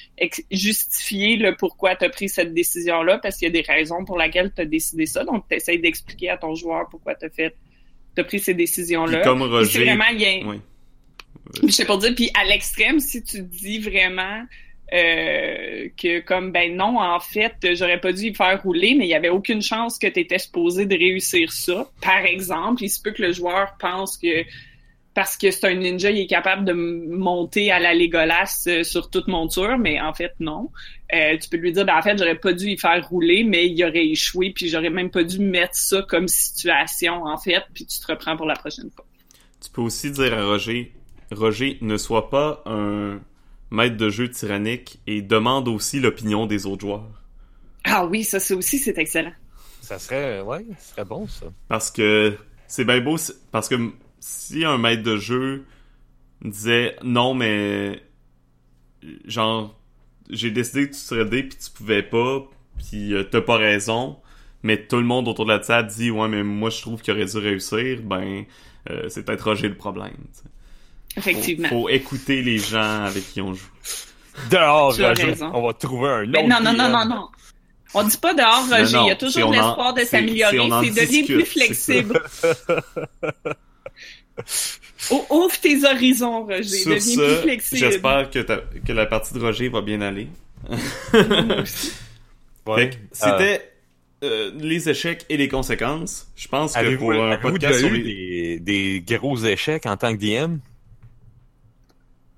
Speaker 1: justifier le pourquoi tu as pris cette décision-là parce qu'il y a des raisons pour lesquelles tu as décidé ça. Donc, tu essaies d'expliquer à ton joueur pourquoi tu as fait t'as pris ces décisions-là.
Speaker 3: Puis comme
Speaker 1: Puis c'est
Speaker 3: Roger,
Speaker 1: vraiment il y a-
Speaker 3: ouais.
Speaker 1: je sais pas dire, puis à l'extrême, si tu dis vraiment euh, que comme ben non, en fait, j'aurais pas dû y faire rouler, mais il y avait aucune chance que tu étais supposé de réussir ça. Par exemple, il se peut que le joueur pense que parce que c'est un ninja, il est capable de monter à la Legolas euh, sur toute monture, mais en fait non. Euh, tu peux lui dire ben en fait j'aurais pas dû y faire rouler, mais il aurait échoué, puis j'aurais même pas dû mettre ça comme situation en fait, puis tu te reprends pour la prochaine fois.
Speaker 3: Tu peux aussi dire à Roger, Roger, ne sois pas un maître de jeu tyrannique et demande aussi l'opinion des autres joueurs.
Speaker 1: Ah oui, ça, ça aussi c'est excellent.
Speaker 4: Ça serait, ouais, ce serait bon, ça.
Speaker 3: Parce que c'est bien beau, parce que si un maître de jeu disait non, mais genre, j'ai décidé que tu serais dé puis tu pouvais pas, puis euh, t'as pas raison, mais tout le monde autour de la table dit ouais, mais moi je trouve qu'il aurait dû réussir, ben euh, c'est peut-être Roger le problème.
Speaker 1: Effectivement.
Speaker 3: Faut, faut écouter les gens avec qui on joue.
Speaker 4: Dehors, Roger,
Speaker 1: raison.
Speaker 4: on va trouver un autre.
Speaker 1: Mais non, non, non, non, non. On dit pas dehors, Roger.
Speaker 3: non,
Speaker 1: Il y a toujours l'espoir de s'améliorer.
Speaker 3: c'est discute,
Speaker 1: plus flexible. Ouvre tes horizons, Roger.
Speaker 3: Sur
Speaker 1: Deviens plus
Speaker 3: ce,
Speaker 1: flexible.
Speaker 3: j'espère que, que la partie de Roger va bien aller.
Speaker 1: Moi aussi.
Speaker 4: Ouais.
Speaker 3: Fait que C'était euh, les échecs et les conséquences. Je pense que pour un podcast sur
Speaker 4: eu
Speaker 3: les...
Speaker 4: des, des gros échecs en tant que DM?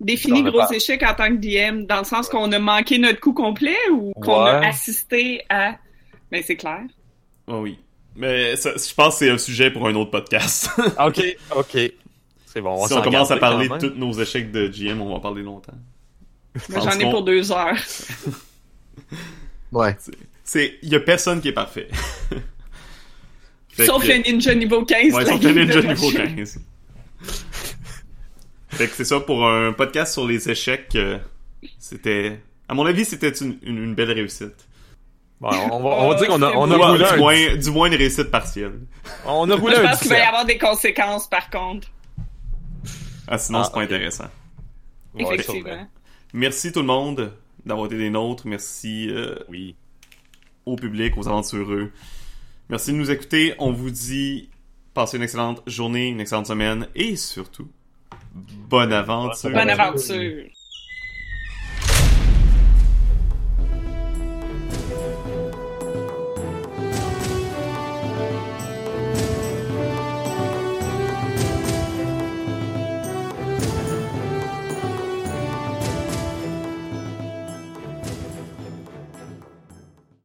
Speaker 4: Ai
Speaker 1: gros
Speaker 4: pas.
Speaker 1: échec en tant que DM, dans le sens qu'on a manqué notre coup complet ou qu'on a assisté à. Mais c'est clair.
Speaker 3: Oh oui. Mais ça- je pense que c'est un sujet pour un autre podcast.
Speaker 4: Ok, ok. C'est bon.
Speaker 3: si
Speaker 4: s'en
Speaker 3: on commence à parler de tous nos échecs de GM, on va parler longtemps.
Speaker 1: J'en ai pour deux heures.
Speaker 2: Ouais.
Speaker 3: C'est, il y a personne qui est parfait. Fait
Speaker 1: Sauf
Speaker 3: que-
Speaker 1: le ninja niveau 15.
Speaker 3: Ouais, sauf le ninja niveau
Speaker 1: Roger.
Speaker 3: 15. fait que c'est ça pour un podcast sur les échecs. euh, c'était, à mon avis, c'était une, une, une belle réussite.
Speaker 4: Bon, on va, on va dire qu'on a, on
Speaker 3: Du
Speaker 4: a
Speaker 3: moins-
Speaker 4: voulu
Speaker 3: du,
Speaker 4: un,
Speaker 3: moins, du moins une réussite partielle.
Speaker 4: on a
Speaker 1: Moi,
Speaker 4: voulu
Speaker 1: je
Speaker 4: un
Speaker 1: pense qu'il va y
Speaker 4: 17.
Speaker 1: avoir des conséquences, par contre.
Speaker 3: Ah, sinon,
Speaker 4: Ah,
Speaker 3: c'est pas intéressant.
Speaker 4: Ouais,
Speaker 1: Effectivement.
Speaker 3: Merci tout le monde d'avoir été des nôtres. Merci euh,
Speaker 4: Oui.
Speaker 3: au public, aux aventureux. Merci de nous écouter. On vous dit passez une excellente journée, une excellente semaine et surtout, bonne aventure.
Speaker 1: Bonne aventure.